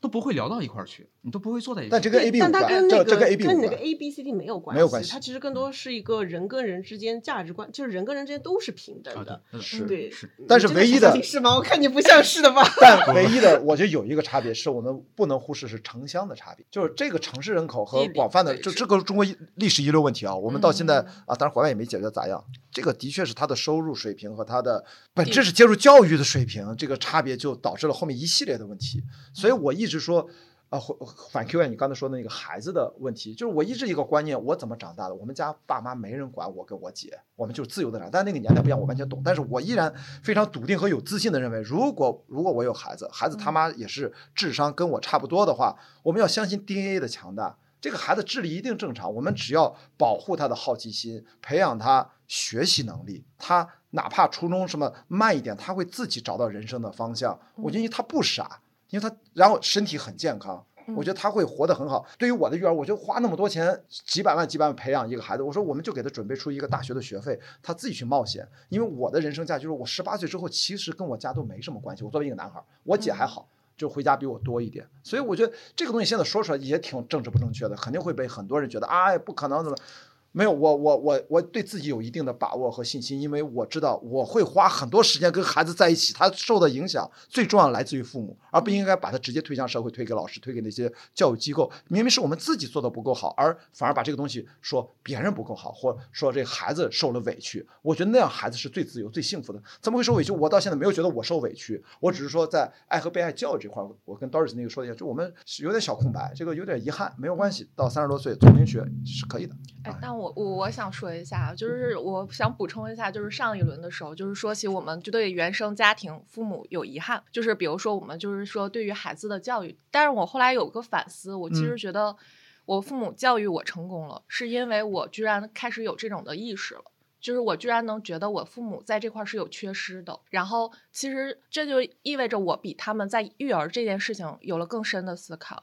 都不会聊到一块儿去，你都不会坐在一起。但这跟 A B 无但它关，跟那个这这跟 A B 跟你那个。A B C D 没有关系没有关系它其实更多是一个人跟人之间价值观，就是人跟人之间都是平等啊的。对是对，是你但是唯一的是吗？我看你不像是的吧？(laughs) 但唯一的，我觉得有一个差别是我们不能忽视是城乡的差别，就是这个城市人口和广泛的这这个中国历史遗留问题啊，我们到现在嗯啊，当然国外也没解决咋样，这个的确是他的收入水平和他的本质是接受教育的水平，这个差别就导致了后面一系列的问题，所以我一直说。啊，回反 Q 你刚才说的那个孩子的问题，就是我一直一个观念，我怎么长大的？我们家爸妈没人管我跟我姐，我们就自由的长。但那个年代不一样，我完全懂。但是我依然非常笃定和有自信的认为，如果如果我有孩子，孩子他妈也是智商跟我差不多的话，我们要相信 DNA 的强大。这个孩子智力一定正常，我们只要保护他的好奇心，培养他学习能力，他哪怕初中什么慢一点，他会自己找到人生的方向。我觉得他不傻，因为他然后身体很健康。我觉得他会活得很好。对于我的育儿，我就花那么多钱，几百万、几百万培养一个孩子。我说，我们就给他准备出一个大学的学费，他自己去冒险。因为我的人生价值就是，我十八岁之后，其实跟我家都没什么关系。我作为一个男孩儿，我姐还好，就回家比我多一点。所以我觉得这个东西现在说出来也挺政治不正确的，肯定会被很多人觉得，哎，不可能怎么。没有，我我我我对自己有一定的把握和信心，因为我知道我会花很多时间跟孩子在一起，他受的影响最重要来自于父母，而不应该把他直接推向社会，推给老师，推给那些教育机构。明明是我们自己做的不够好，而反而把这个东西说别人不够好，或说这孩子受了委屈。我觉得那样孩子是最自由、最幸福的。怎么会受委屈？我到现在没有觉得我受委屈，我只是说在爱和被爱教育这块，我跟 Doris 那个说一下，就我们有点小空白，这个有点遗憾，没有关系，到三十多岁重新学是可以的。哎，但我我我想说一下，就是我想补充一下，就是上一轮的时候，就是说起我们就对原生家庭父母有遗憾，就是比如说我们就是说对于孩子的教育，但是我后来有个反思，我其嗯实觉得我父母教育我成功了，是因为我居然开始有这种的意识了。就是我居然能觉得我父母在这块儿是有缺失的，然后其实这就意味着我比他们在育儿这件事情有了更深的思考。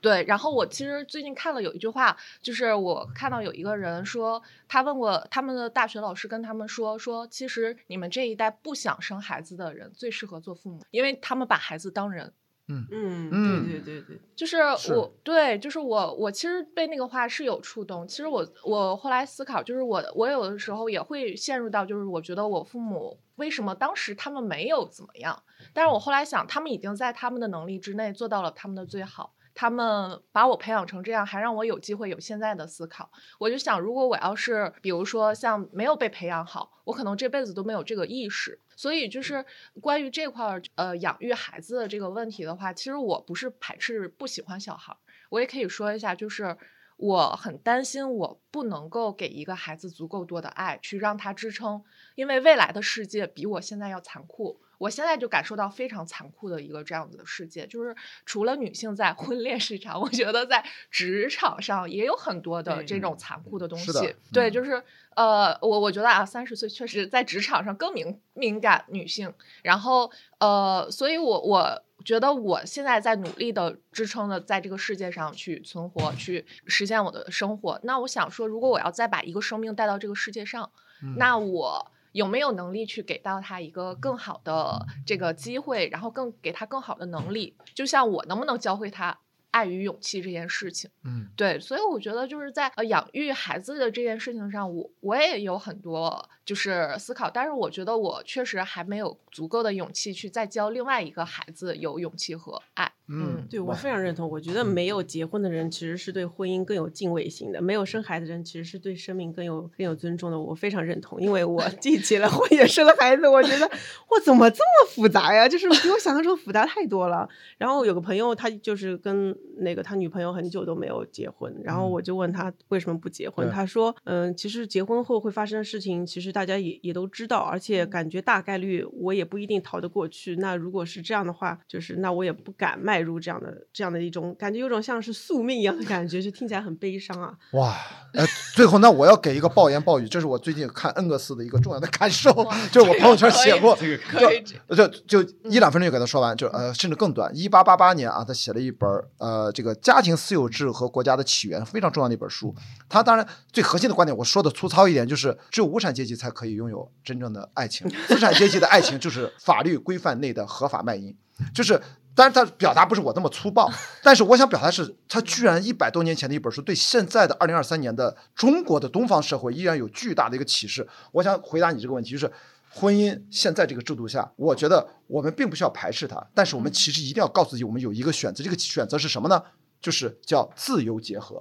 对，然后我其实最近看了有一句话，就是我看到有一个人说，他问过他们的大学老师，跟他们说说，其实你们这一代不想生孩子的人最适合做父母，因为他们把孩子当人。嗯，嗯对对对对，就是是我对，就是我，我其实被那个话是有触动。其实我我后来思考，就是我我有的时候也会陷入到，就是我觉得我父母为什么当时他们没有怎么样，但是我后来想，他们已经在他们的能力之内做到了他们的最好。他们把我培养成这样，还让我有机会有现在的思考。我就想，如果我要是比如说像没有被培养好，我可能这辈子都没有这个意识。所以就是关于这块儿呃养育孩子的这个问题的话，其实我不是排斥不喜欢小孩儿，我也可以说一下，就是我很担心我不能够给一个孩子足够多的爱，去让他支撑，因为未来的世界比我现在要残酷。我现在就感受到非常残酷的一个这样子的世界，就是除了女性在婚恋市场，我觉得在职场上也有很多的这种残酷的东西。对，嗯就是呃，我我觉得啊，三十岁确实在职场上更敏敏感女性，然后呃，所以我我觉得我现在在努力的支撑的在这个世界上去存活，去实现我的生活。那我想说，如果我要再把一个生命带到这个世界上，嗯那我有没有能力去给到他一个更好的这个机会，然后更给他更好的能力？就像我能不能教会他爱与勇气这件事情？嗯对，所以我觉得就是在呃养育孩子的这件事情上，我我也有很多就是思考，但是我觉得我确实还没有足够的勇气去再教另外一个孩子有勇气和爱。嗯，对我非常认同。我觉得没有结婚的人其实是对婚姻更有敬畏心的，没有生孩子的人其实是对生命更有更有尊重的。我非常认同，因为我 (laughs) 既结了婚也生了孩子，我觉得我怎么这么复杂呀？就是比我想象中复杂太多了。然后有个朋友，他就是跟那个他女朋友很久都没有结婚，然后嗯我就问他为什么不结婚，对他说，嗯，其实结婚后会发生的事情，其实大家也也都知道，而且感觉大概率我也不一定逃得过去。那如果是这样的话，就是那我也不敢迈入这样的这样的一种感觉，有种像是宿命一样的感觉，就听起来很悲伤啊。哇，呃，最后那，我要给一个暴言暴语，这是我最近看恩格斯的一个重要的感受，就是我朋友圈写过，这个就就就一两分钟就给他说完，就呃甚至更短。一八八八年啊，他写了一本呃这个家庭私有制和国家的起源非常重要的一本书。他当然最核心的观点，我说的粗糙一点，就是只有无产阶级才可以拥有真正的爱情，资产阶级的爱情就是法律规范内的合法卖淫，就是。当然，他表达不是我那么粗暴，但是我想表达是，他居然一百多年前的一本书，对现在的二零二三年的中国的东方社会依然有巨大的一个启示。我想回答你这个问题，就是婚姻现在这个制度下，我觉得我们并不需要排斥它，但是我们其实一定要告诉自己，我们有一个选择。这个选择是什么呢？就是叫自由结合。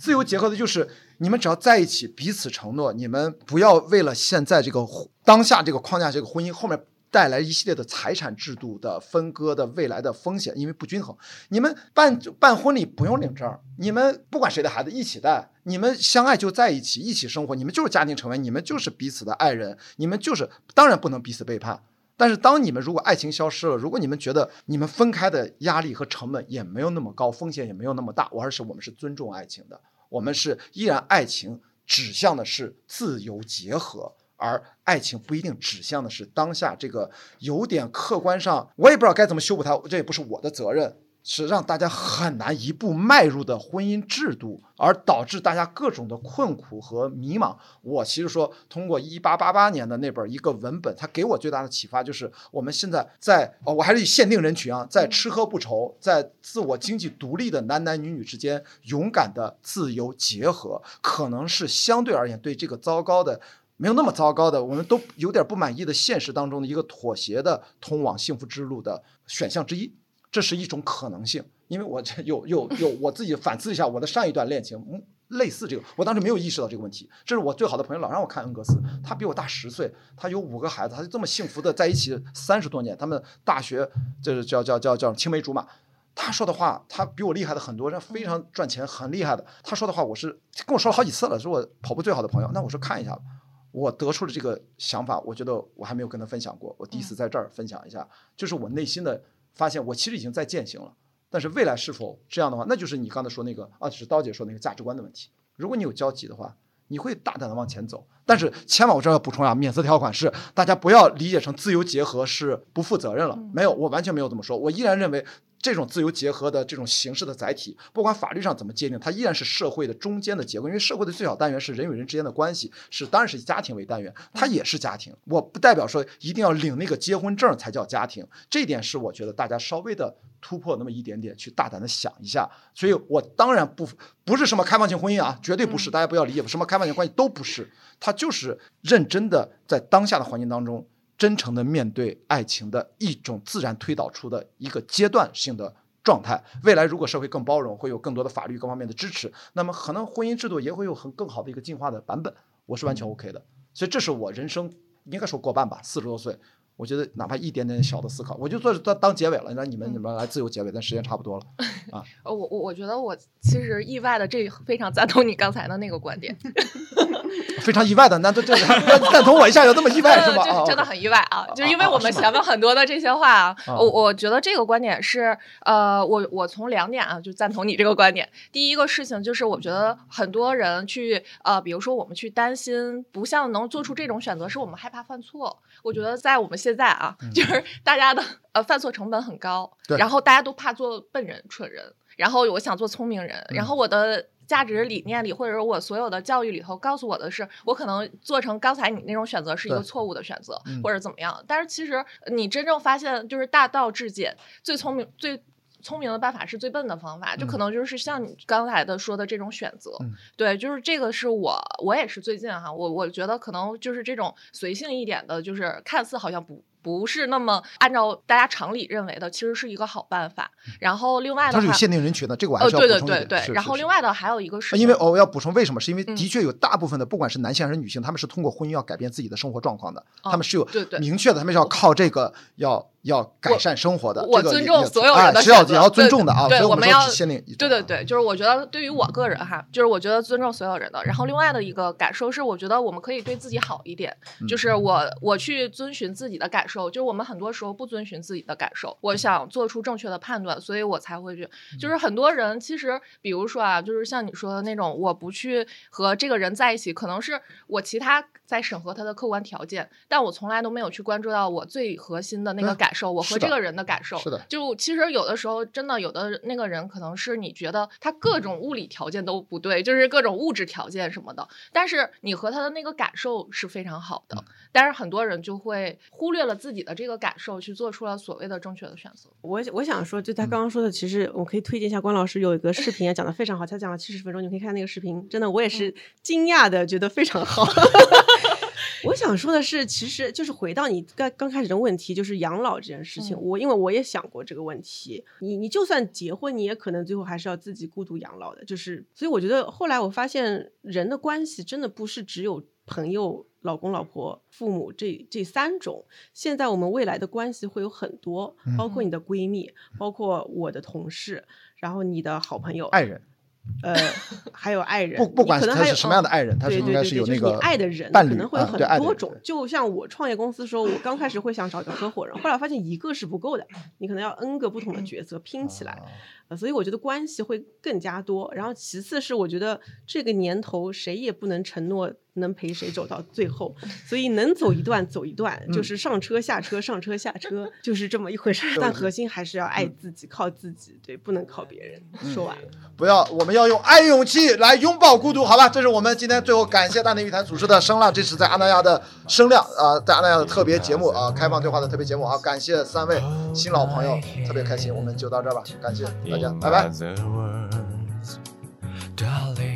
自由结合的就是你们只要在一起，彼此承诺，你们不要为了现在这个当下这个框架这个婚姻后面带来一系列的财产制度的分割的未来的风险，因为不均衡。你们办办婚礼不用领证，你们不管谁的孩子一起带，你们相爱就在一起，一起生活，你们就是家庭成员，你们就是彼此的爱人，你们就是当然不能彼此背叛。但是当你们如果爱情消失了，如果你们觉得你们分开的压力和成本也没有那么高，风险也没有那么大，而是我们是尊重爱情的，我们是依然爱情指向的是自由结合。而爱情不一定指向的是当下这个有点客观上，我也不知道该怎么修补它，这也不是我的责任，是让大家很难一步迈入的婚姻制度，而导致大家各种的困苦和迷茫。我其实说，通过一八八八年的那本一个文本，它给我最大的启发就是，我们现在在哦，我还是以限定人群啊，在吃喝不愁，在自我经济独立的男男女女之间勇敢的自由结合，可能是相对而言对这个糟糕的。没有那么糟糕的，我们都有点不满意的现实当中的一个妥协的通往幸福之路的选项之一，这是一种可能性。因为我这有有有我自己反思一下我的上一段恋情，嗯，类似这个，我当时没有意识到这个问题。这是我最好的朋友老让我看恩格斯，他比我大十岁，他有五个孩子，他就这么幸福的在一起三十多年，他们大学就是叫叫叫叫青梅竹马。他说的话，他比我厉害的很多，人非常赚钱，很厉害的。他说的话，我是跟我说了好几次了，是我跑步最好的朋友。那我说看一下吧。我得出了这个想法，我觉得我还没有跟他分享过，我第一次在这儿分享一下，就是我内心的发现，我其实已经在践行了，但是未来是否这样的话，那就是你刚才说那个啊，是刀姐说那个价值观的问题。如果你有交集的话，你会大胆的往前走，但是千万我这儿要补充啊，免责条款是大家不要理解成自由结合是不负责任了，没有，我完全没有这么说，我依然认为。这种自由结合的这种形式的载体，不管法律上怎么界定，它依然是社会的中间的结构。因为社会的最小单元是人与人之间的关系，是当然是以家庭为单元，它也是家庭。我不代表说一定要领那个结婚证才叫家庭，这一点是我觉得大家稍微的突破那么一点点，去大胆的想一下。所以我当然不不是什么开放性婚姻啊，绝对不是，大家不要理解什么开放性关系都不是，它就是认真的在当下的环境当中。真诚的面对爱情的一种自然推导出的一个阶段性的状态。未来如果社会更包容，会有更多的法律各方面的支持，那么可能婚姻制度也会有很更好的一个进化的版本。我是完全 OK 的。所以这是我人生应该说过半吧，四十多岁，我觉得哪怕一点点小的思考，我就做当当结尾了，让你们你们来自由结尾，但时间差不多了。(laughs) 啊，我我我觉得我其实意外的这非常赞同你刚才的那个观点，(laughs) 非常意外的，那这这赞同我一下有这么意外是吧？就是真的很意外啊！就是因为啊我们前面很多的这些话啊，啊我我觉得这个观点是，呃，我我从两点啊就赞同你这个观点。第一个事情就是，我觉得很多人去呃，比如说我们去担心不像能做出这种选择，是我们害怕犯错。我觉得在我们现在啊，就是大家的呃犯错成本很高，然后大家都怕做笨人、蠢人，然后我想做聪明人，然后我的。价值理念里，或者是我所有的教育里头，告诉我的是，我可能做成刚才你那种选择是一个错误的选择，嗯或者怎么样。但是其实你真正发现，就是大道至简，最聪明最。聪明的办法是最笨的方法，就可嗯。能就是像你刚才的说的这种选择，嗯。对，就是这个是我我也是最近哈，我我觉得可能就是这种随性一点的，就是看似好像不不是那么按照大家常理认为的，其实是一个好办法。然后另外的话它是有，限定人群的，这个我还呃，是要对对补充。对对是，是是然后另外的还有一个是，因为我要补充为什么？是因为嗯的确有大部分的，不管是男性还是女性，他们是通过婚姻要改变自己的生活状况的，哦他们是有对对明确的，他们是要靠这个要要改善生活的。我尊重所有人的哎是要也要尊重的啊。对我们要只限定对对对，就是我觉得对于我个人哈，就是我觉得尊重所有人的。然后另外的一个感受是，我觉得我们可以对自己好一点，嗯就是我我去遵循自己的感受，就是我们很多时候不遵循自己的感受，我想做出正确的判断，所以我才会去。嗯就是很多人其实，比如说啊，就是像你说的那种，我不去和这个人在一起，可能是我其他在审核他的客观条件，但我从来都没有去关注到我最核心的那个感受，我和这个人的感受。是的就其实有的时候，真的有的那个人可能是你觉得他各种物理条件都不对，就是各种物质条件什么的，但是你和他的那个感受是非常好嗯的。但是很多人就会忽略了自己的这个感受，去做出了所谓的正确的选择。我我想说，就他嗯刚刚说的，其实我可以推荐一下关老师有一个视频也讲的非常好，他讲了七十分钟，你可以看那个视频，真的我也是惊讶的，觉得非常好。(laughs) 我想说的是，其实就是回到你刚刚开始的问题，就是养老这件事情。嗯我因为我也想过这个问题，你你就算结婚，你也可能最后还是要自己孤独养老的。就是，所以我觉得后来我发现，人的关系真的不是只有朋友、老公、老婆、父母这这三种。现在我们未来的关系会有很多，包括你的闺蜜，包括我的同事，然后你的好朋友，爱人，呃，还有爱人，不不管你可能还有他是什么样的爱人，他是对应该对对对，就是你有那个爱的人伴侣可能会有很多种。就像我创业公司的时候，我刚开始会想找一个合伙人，后来发现一个是不够的，你可能要 N 个不同的角色拼起来。啊呃，所以我觉得关系会更加多。然后其次是我觉得这个年头谁也不能承诺能陪谁走到最后，(laughs) 所以能走一段走一段，就嗯是上车下车上车下车，(laughs) 就是这么一回事儿。但核心还是要爱自己，靠自己，对，不能靠别人。说完了。不要，我们要用爱勇气来拥抱孤独，好吧？这是我们今天最后感谢大内玉谈组织的声浪，这是在阿那亚的声量啊、在阿那亚的特别节目啊、开放对话的特别节目啊，感谢三位新老朋友，特别开心，我们就到这儿吧，感谢大家，拜拜。 Other words, darling.